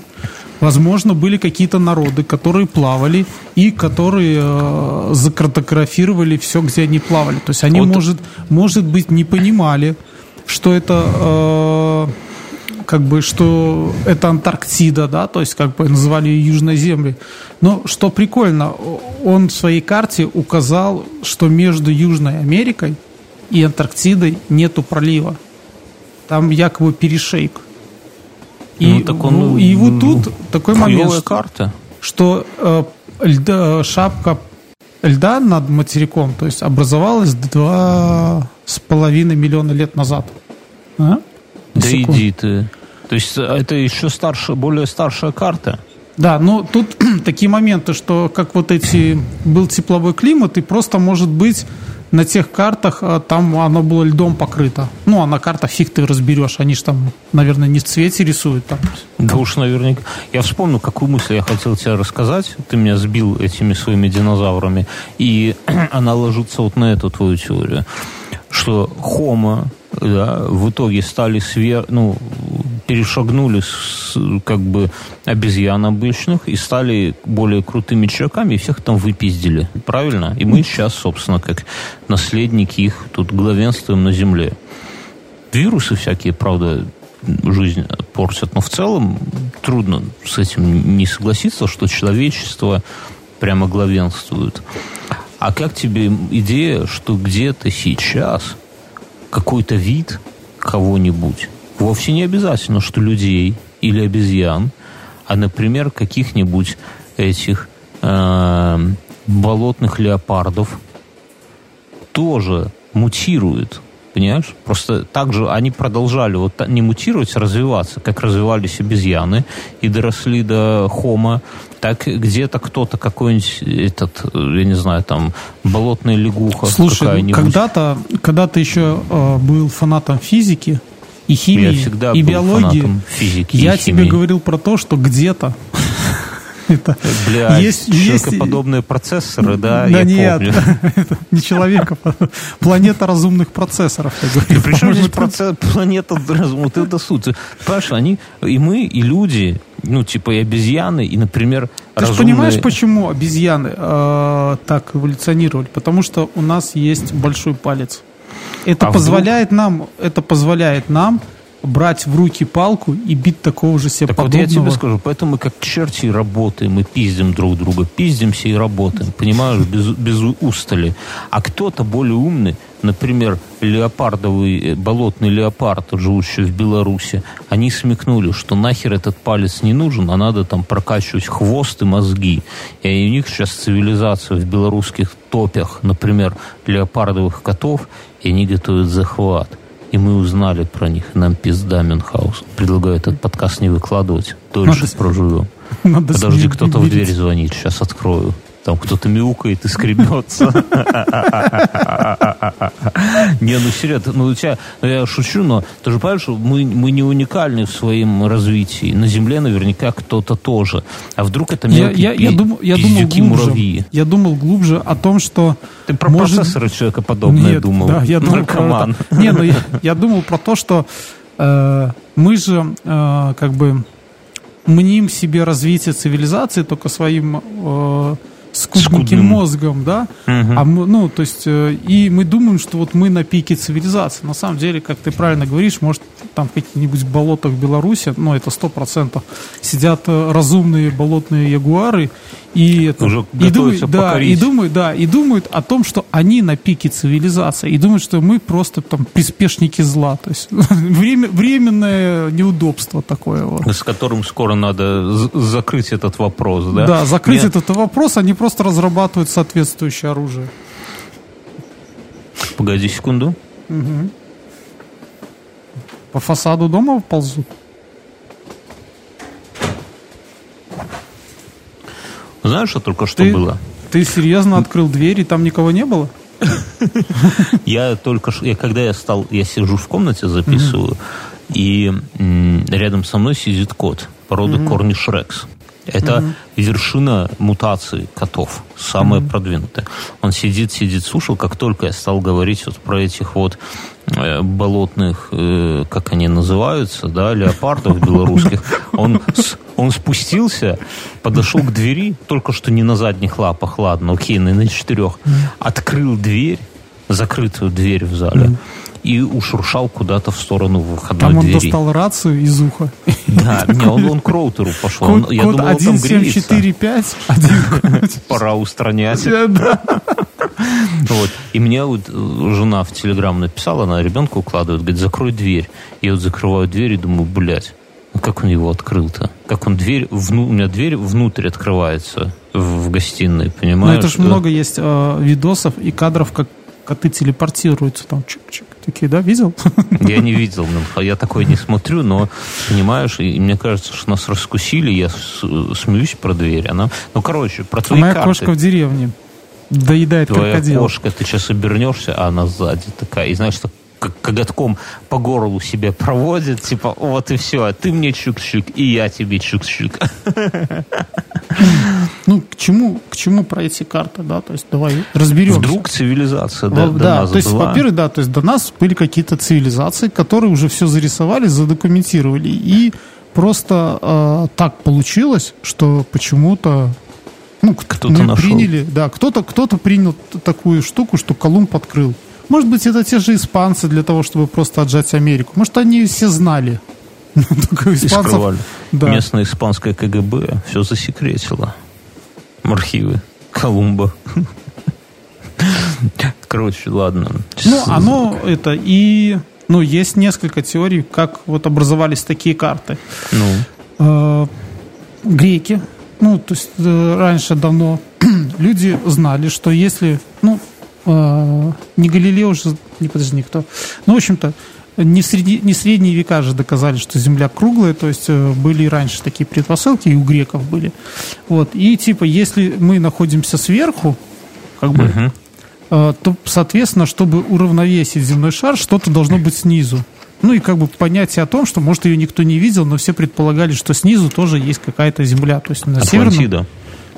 возможно, были какие-то народы, которые плавали и которые э, закартографировали все, где они плавали. То есть они, Вот- может, может быть, не понимали, что это э, как бы, что это Антарктида, да, то есть как бы называли ее Южной Землей. Но что прикольно, он в своей карте указал, что между Южной Америкой и Антарктидой нету пролива. Там якобы перешейк. И, Ну, так он, и вот ну, тут такой момент, что- карта. что э, льда- шапка льда над материком, то есть образовалась два с половиной миллиона лет назад. А? Да Секунд. иди ты. То есть э, это еще старше, более старшая карта. Да, но тут такие моменты, что как вот эти был тепловой климат, и просто может быть на тех картах а, там оно было льдом покрыто. Ну, а на картах фиг ты разберешь, они же там, наверное, не в цвете рисуют там. Да уж наверняка. Я вспомнил, какую мысль я хотел тебе рассказать. Ты меня сбил этими своими динозаврами. И она ложится вот на эту твою теорию. Что хома да, в итоге стали свер... ну, перешагнули с, как бы обезьян обычных и стали более крутыми чуваками и всех там выпиздили. Правильно? И мы сейчас, собственно, как наследники их тут главенствуем на земле. Вирусы всякие, правда, жизнь портят. Но в целом трудно с этим не согласиться, что человечество прямо главенствует. А как тебе идея, что где-то сейчас какой-то вид кого-нибудь, вовсе не обязательно, что людей или обезьян, а, например, каких-нибудь этих э, болотных леопардов тоже мутирует Понимаешь? Просто так же они продолжали вот не мутировать, а развиваться, как развивались обезьяны и доросли до хома, так где-то кто-то какой-нибудь этот, я не знаю, там болотная лягуха. Слушай, ну, когда-то, когда ты еще э, был фанатом физики и химии, я всегда и был биологии, физики я и тебе говорил про то, что где-то это Бля, есть, человекоподобные есть... процессоры, да, да я нет, помню. это не человека, планета разумных процессоров. Причем здесь процесс, планета разумных, это суть. Понимаешь, они, и мы, и люди, ну, типа и обезьяны, и, например, Ты разумные... понимаешь, почему обезьяны э, так эволюционировали? Потому что у нас есть большой палец. Это а позволяет вдруг... нам, это позволяет нам брать в руки палку и бить такого же себе так подобного. вот я тебе скажу, поэтому мы как черти работаем, мы пиздим друг друга, пиздимся и работаем, понимаешь, без, без устали. А кто-то более умный, например, леопардовый, э, болотный леопард, живущий в Беларуси, они смекнули, что нахер этот палец не нужен, а надо там прокачивать хвост и мозги. И у них сейчас цивилизация в белорусских топях, например, леопардовых котов, и они готовят захват и мы узнали про них. Нам пизда Мюнхгаузен. Предлагаю этот подкаст не выкладывать. Дольше надо, проживем. Надо Подожди, кто-то в дверь звонит. Сейчас открою. Там кто-то мяукает и скребется. Не, ну серьезно, ну тебя, ну я шучу, но ты же понимаешь, что мы, мы не уникальны в своем развитии. На Земле наверняка кто-то тоже. А вдруг это мелкие я, я, я, дум, я думал глубже, муравьи? Я думал глубже о том, что... Ты про может... процессоры человекоподобные Нет, думал. Да, я думал Наркоман. Про это. Не, ну я, я думал про то, что э, мы же э, как бы мним себе развитие цивилизации только своим э, скудненьким Скудным. мозгом, да, угу. а мы, ну, то есть, э, и мы думаем, что вот мы на пике цивилизации. На самом деле, как ты правильно говоришь, может, там в каких-нибудь болотах Беларуси, ну, это сто процентов, сидят э, разумные болотные ягуары, и это, Уже и думают, да, и думают, да, и думают о том, что они на пике цивилизации, и думают, что мы просто там приспешники зла, то есть время, временное неудобство такое вот. С которым скоро надо закрыть этот вопрос, да? Да, закрыть Нет. этот вопрос, они просто разрабатывают соответствующее оружие. Погоди секунду. Угу. По фасаду дома ползут? Знаешь, что только что ты, было? Ты серьезно открыл дверь, и там никого не было? Я только что, когда я стал, я сижу в комнате, записываю, и рядом со мной сидит кот породы Корниш Рекс. Это угу. вершина мутации котов, самая угу. продвинутая. Он сидит, сидит, слушал, как только я стал говорить вот про этих вот э, болотных, э, как они называются, да, леопардов белорусских, он, он спустился, подошел к двери, только что не на задних лапах, ладно, окей, на четырех, открыл дверь, закрытую дверь в зале, и ушуршал куда-то в сторону выходной Там он двери. достал рацию из уха. Да, не, он, он к роутеру пошел. Код, он, я код думал, 1, он там 7, греется. 4, 5. Пора устранять. Вот. И мне вот э, жена в Телеграм написала, она ребенка укладывает, говорит, закрой дверь. Я вот закрываю дверь и думаю, блядь, ну как он его открыл-то? Как он дверь, вну, у меня дверь внутрь открывается в, гастиной, понимаешь? Ну это же много есть э, видосов и кадров, как коты телепортируются, там чик-чик, такие, да, видел? Я не видел, я такое не смотрю, но, понимаешь, и мне кажется, что нас раскусили, я смеюсь про дверь, она, ну, короче, про твои Моя карты. кошка в деревне доедает Твоя крокодил. кошка, ты сейчас обернешься, а она сзади такая, и знаешь, что коготком по горлу себе проводит, типа, вот и все, а ты мне чук-чук, и я тебе чук-чук. Ну, к чему, к чему пройти карта, да, то есть давай разберемся. Вдруг цивилизация до, Во- до да, нас то есть, была. во-первых, да, то есть до нас были какие-то цивилизации, которые уже все зарисовали, задокументировали. И просто э, так получилось, что почему-то ну, Кто-то мы нашел. приняли, да, кто-то кто-то принял такую штуку, что Колумб открыл. Может быть, это те же испанцы для того, чтобы просто отжать Америку. Может, они все знали. Только испанцев-. Да. Местное испанское КГБ все засекретило. Архивы Колумба. Короче, ладно. Ну, оно это и... Ну, есть несколько теорий, как вот образовались такие карты. Ну, Э, греки, ну, то есть э, раньше давно люди знали, что если, ну, э, не Галилео уже, не подожди, никто, ну, в общем-то, не, среди, не средние века же доказали, что Земля круглая, то есть э, были и раньше такие предпосылки, и у греков были. Вот, и типа, если мы находимся сверху, как бы, э, то, соответственно, чтобы уравновесить земной шар, что-то должно быть снизу. Ну и как бы понятие о том, что, может, ее никто не видел, но все предполагали, что снизу тоже есть какая-то земля. То есть на северном... Атлантида.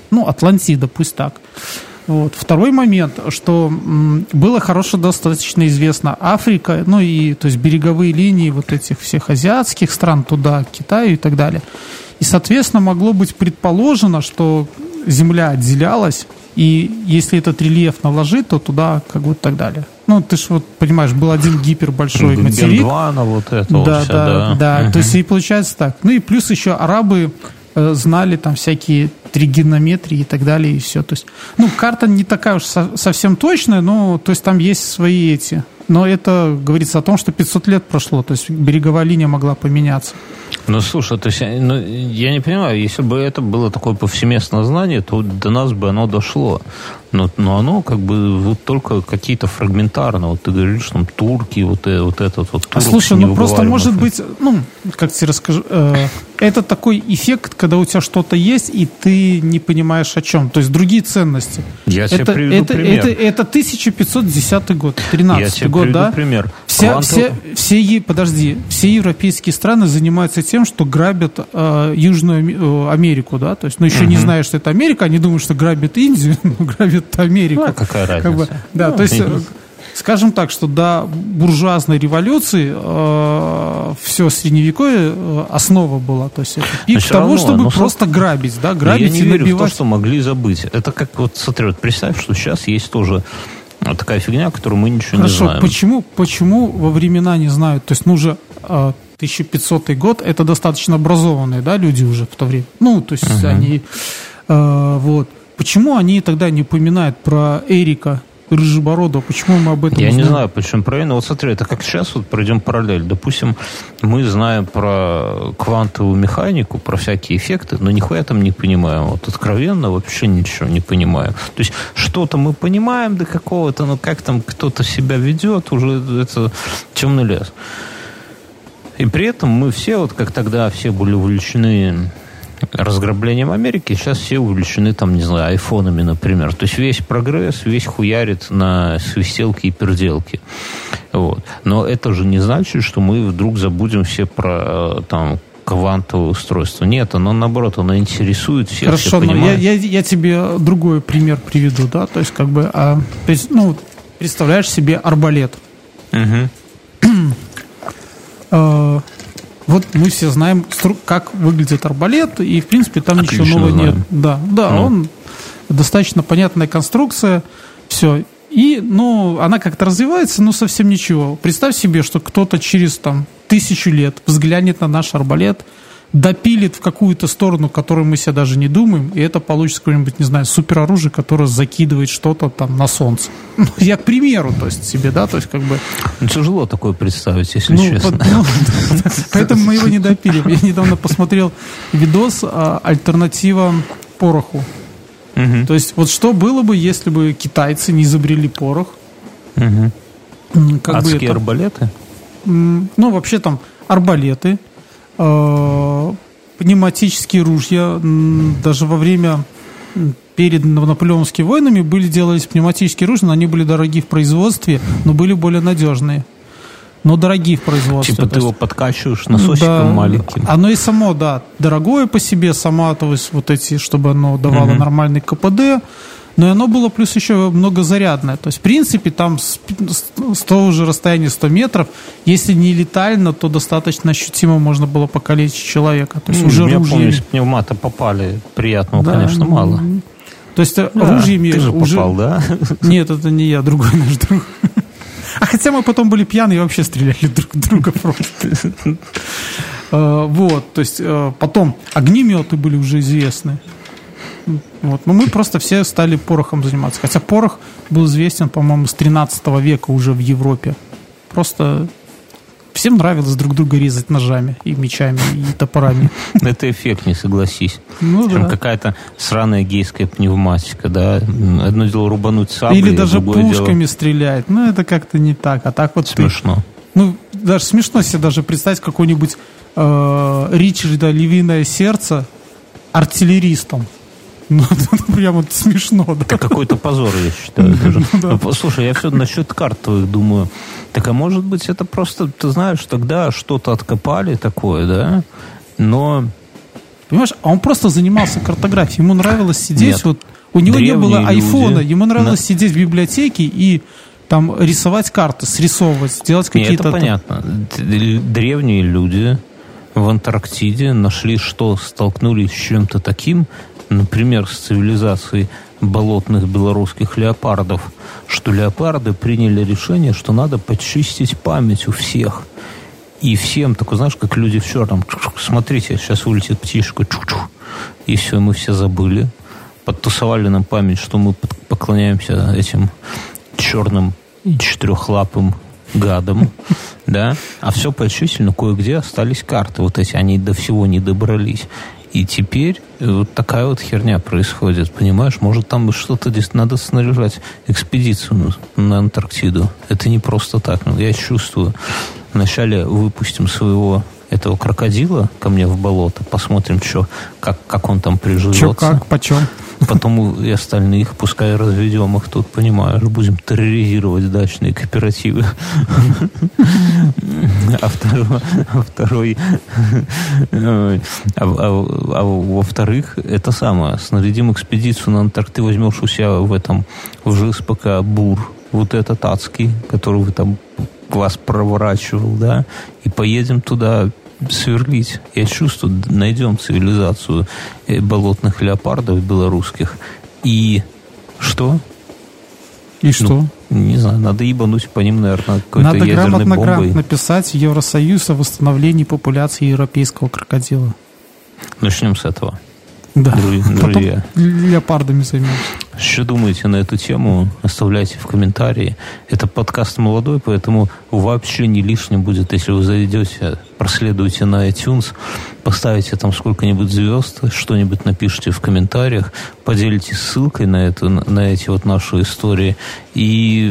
Ну, Атлантида, пусть так. Вот. Второй момент, что было хорошо достаточно известно Африка, ну и то есть береговые линии вот этих всех азиатских стран туда, Китаю и так далее. И, соответственно, могло быть предположено, что Земля отделялась, и если этот рельеф наложить, то туда как бы так далее. Ну, ты же вот понимаешь, был один гипербольшой материк. Гондвана, вот это вот Да, вся, да, да. Мгм. То есть и получается так. Ну и плюс еще арабы знали там всякие тригонометрии и так далее, и все. То есть, ну, карта не такая уж со- совсем точная, но то есть там есть свои эти. Но это говорится о том, что 500 лет прошло, то есть береговая линия могла поменяться. Ну, слушай, то есть, ну, я не понимаю, если бы это было такое повсеместное знание, то до нас бы оно дошло. Но, но оно как бы вот только какие-то фрагментарно. Вот ты говоришь, там, турки, вот, э- вот этот вот А слушай, ну просто может быть, ну, как тебе расскажу, э, это такой эффект, когда у тебя что-то есть, и ты не понимаешь о чем. То есть другие ценности. Я тебе это, приведу это, пример. это, это 1510 год, 13 Я тебе год, приведу да? пример. Все, Квантов- все, все, подожди, все европейские страны занимаются тем, что грабят э, Южную э, Америку, да, то есть, ну, еще не зная, что это Америка, они думают, что грабят Индию, но грабят Америку. Ну, а какая Как бы, разница? да, Ну, то есть, э, скажем так, что до буржуазной революции все средневековье э, основа была, то есть это пик всё того, равно, чтобы просто грабить, да, грабить я не и верю в то, набивать. что могли забыть. Это как вот, смотри, вот представь, что сейчас есть тоже вот такая фигня, которую мы ничего не Хорошо, знаем. почему, почему во времена не знают? То есть, ну уже э, 1500 год, это достаточно образованные, да, люди уже в то время. Ну, то есть они, э, вот. Почему они тогда не упоминают про Эрика Рыжебородова? Почему мы об этом Я не узнаем? знаю, почему правильно. Вот смотри, это как сейчас вот пройдем параллель. Допустим, мы знаем про квантовую механику, про всякие эффекты, но нихуя там не понимаем. Вот откровенно вообще ничего не понимаем. То есть что-то мы понимаем до какого-то, но как там кто-то себя ведет, уже это темный лес. И при этом мы все, вот как тогда все были увлечены разграблением Америки, сейчас все увлечены, там, не знаю, айфонами, например. То есть весь прогресс, весь хуярит на свистелки и перделки. Вот. Но это же не значит, что мы вдруг забудем все про э, там квантовое устройство. Нет, оно наоборот, оно интересует всех, Хорошо, все но я, я, я тебе другой пример приведу, да, то есть как бы, а, то есть, ну, представляешь себе арбалет. Мгм. Вот мы все знаем, как выглядит арбалет, и, в принципе, там ничего Отлично нового нет. знаем. Да, да, Ну. он достаточно понятная конструкция, все. И, ну, она как-то развивается, но совсем ничего. Представь себе, что кто-то через, там, тысячу лет взглянет на наш арбалет, допилит в какую-то сторону, которую мы себе даже не думаем, и это получится какое-нибудь, не знаю, супероружие, которое закидывает что-то там на солнце. Ну, я к примеру, то есть себе, да, то есть как бы... Ну, Тяжело такое представить, если Ну, честно. под- ну, поэтому мы его не допилим. Я недавно посмотрел видос а, альтернатива пороху. Мгм. То есть вот что было бы, если бы китайцы не изобрели порох? М, Как бы Адские это- арбалеты? Ну, вообще там арбалеты, пневматические ружья, даже во время перед наполеонскими войнами были делались пневматические ружья, но они были дорогие в производстве, но были более надежные. но дорогие в производстве. Типа ты есть- его подкачиваешь носочком Да, маленьким. Оно и само, да, дорогое по себе, сама, то есть вот эти, чтобы оно давало Мгм. нормальный КПД, но и оно было плюс еще многозарядное. То есть, в принципе, там с, с- того же расстояния 100 метров, если не летально, то достаточно ощутимо можно было покалечить человека. То есть Ну, уже я ружьями- помню, из пневмата попали. Приятного, Да, конечно, мало. То есть э, Да, ружьями Ты же уже... попал, да? Нет, это не я, другой наш друг. А хотя мы потом были пьяные и вообще стреляли друг друга просто. Э, Вот, то есть э, потом огнеметы были уже известны. Вот. Но мы просто все стали порохом заниматься. Хотя порох был известен, по-моему, с 13 века уже в Европе. Просто всем нравилось друг друга резать ножами и мечами, и топорами. Это эффект, не согласись. Ну да. какая-то сраная гейская пневматика, да. Одно дело рубануть саблей, Или даже пушками дело стрелять. Ну, это как-то не так. А так вот ты смешно. Ну, даже смешно себе даже представить какой-нибудь э, Ричарда Львиное сердце артиллеристом. Ну, это прям вот смешно, да. Это какой-то позор, я считаю. даже. Ну, Послушай, я все насчет карт твоих думаю. Так а может быть это просто, ты знаешь, тогда что-то откопали такое, да? Но Понимаешь, а он просто занимался картографией. Ему нравилось сидеть Нет. вот... У него не было айфона, люди. ему нравилось На- сидеть в библиотеке и там рисовать карты, срисовывать, делать Не, какие-то... это понятно. Древние люди в Антарктиде нашли, что столкнулись с чем-то таким, например, с цивилизацией болотных белорусских леопардов, что леопарды приняли решение, что надо почистить память у всех. И всем, такой, знаешь, как люди в черном, смотрите, сейчас улетит птичка, и все, мы все забыли. Подтусовали нам память, что мы поклоняемся этим черным четырехлапым гадам, да, а все почувствительно, кое-где остались карты вот эти, они до всего не добрались. И теперь э, вот такая вот херня происходит, понимаешь? Может, там что-то здесь надо снаряжать экспедицию на- Антарктиду. Это не просто так. Ну, я чувствую. Вначале выпустим своего этого крокодила ко мне в болото, посмотрим, что, как, как он там приживется. Чё, как, почем? Потом и остальных, пускай разведем их тут, понимаешь, будем терроризировать дачные кооперативы. А второй, а второй ой, а, а- а во-вторых, это самое, снарядим экспедицию на Антарктиду, ты возьмешь у себя в этом, в ЖСПК БУР, вот этот адский, который вы там вас проворачивал, да, и поедем туда сверлить. Я чувствую, найдем цивилизацию э, болотных леопардов белорусских. И что? И что? Не знаю, надо ебануть по ним, наверное, какой-то Надо ядерной грамотно бомбой. грант написать Евросоюз о восстановлении популяции европейского крокодила. Начнем с этого. Да. Друзья, Потом леопардами займемся. Что думаете на эту тему? Оставляйте в комментарии. Это подкаст молодой, поэтому вообще не лишним будет, если вы зайдете, проследуете на iTunes, поставите там сколько-нибудь звезд, что-нибудь напишите в комментариях, поделитесь ссылкой на, это, на эти вот наши истории. И,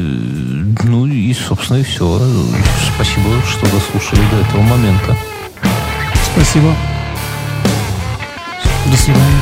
ну, и, собственно, и все. Спасибо, что дослушали до этого момента. Спасибо. До свидания.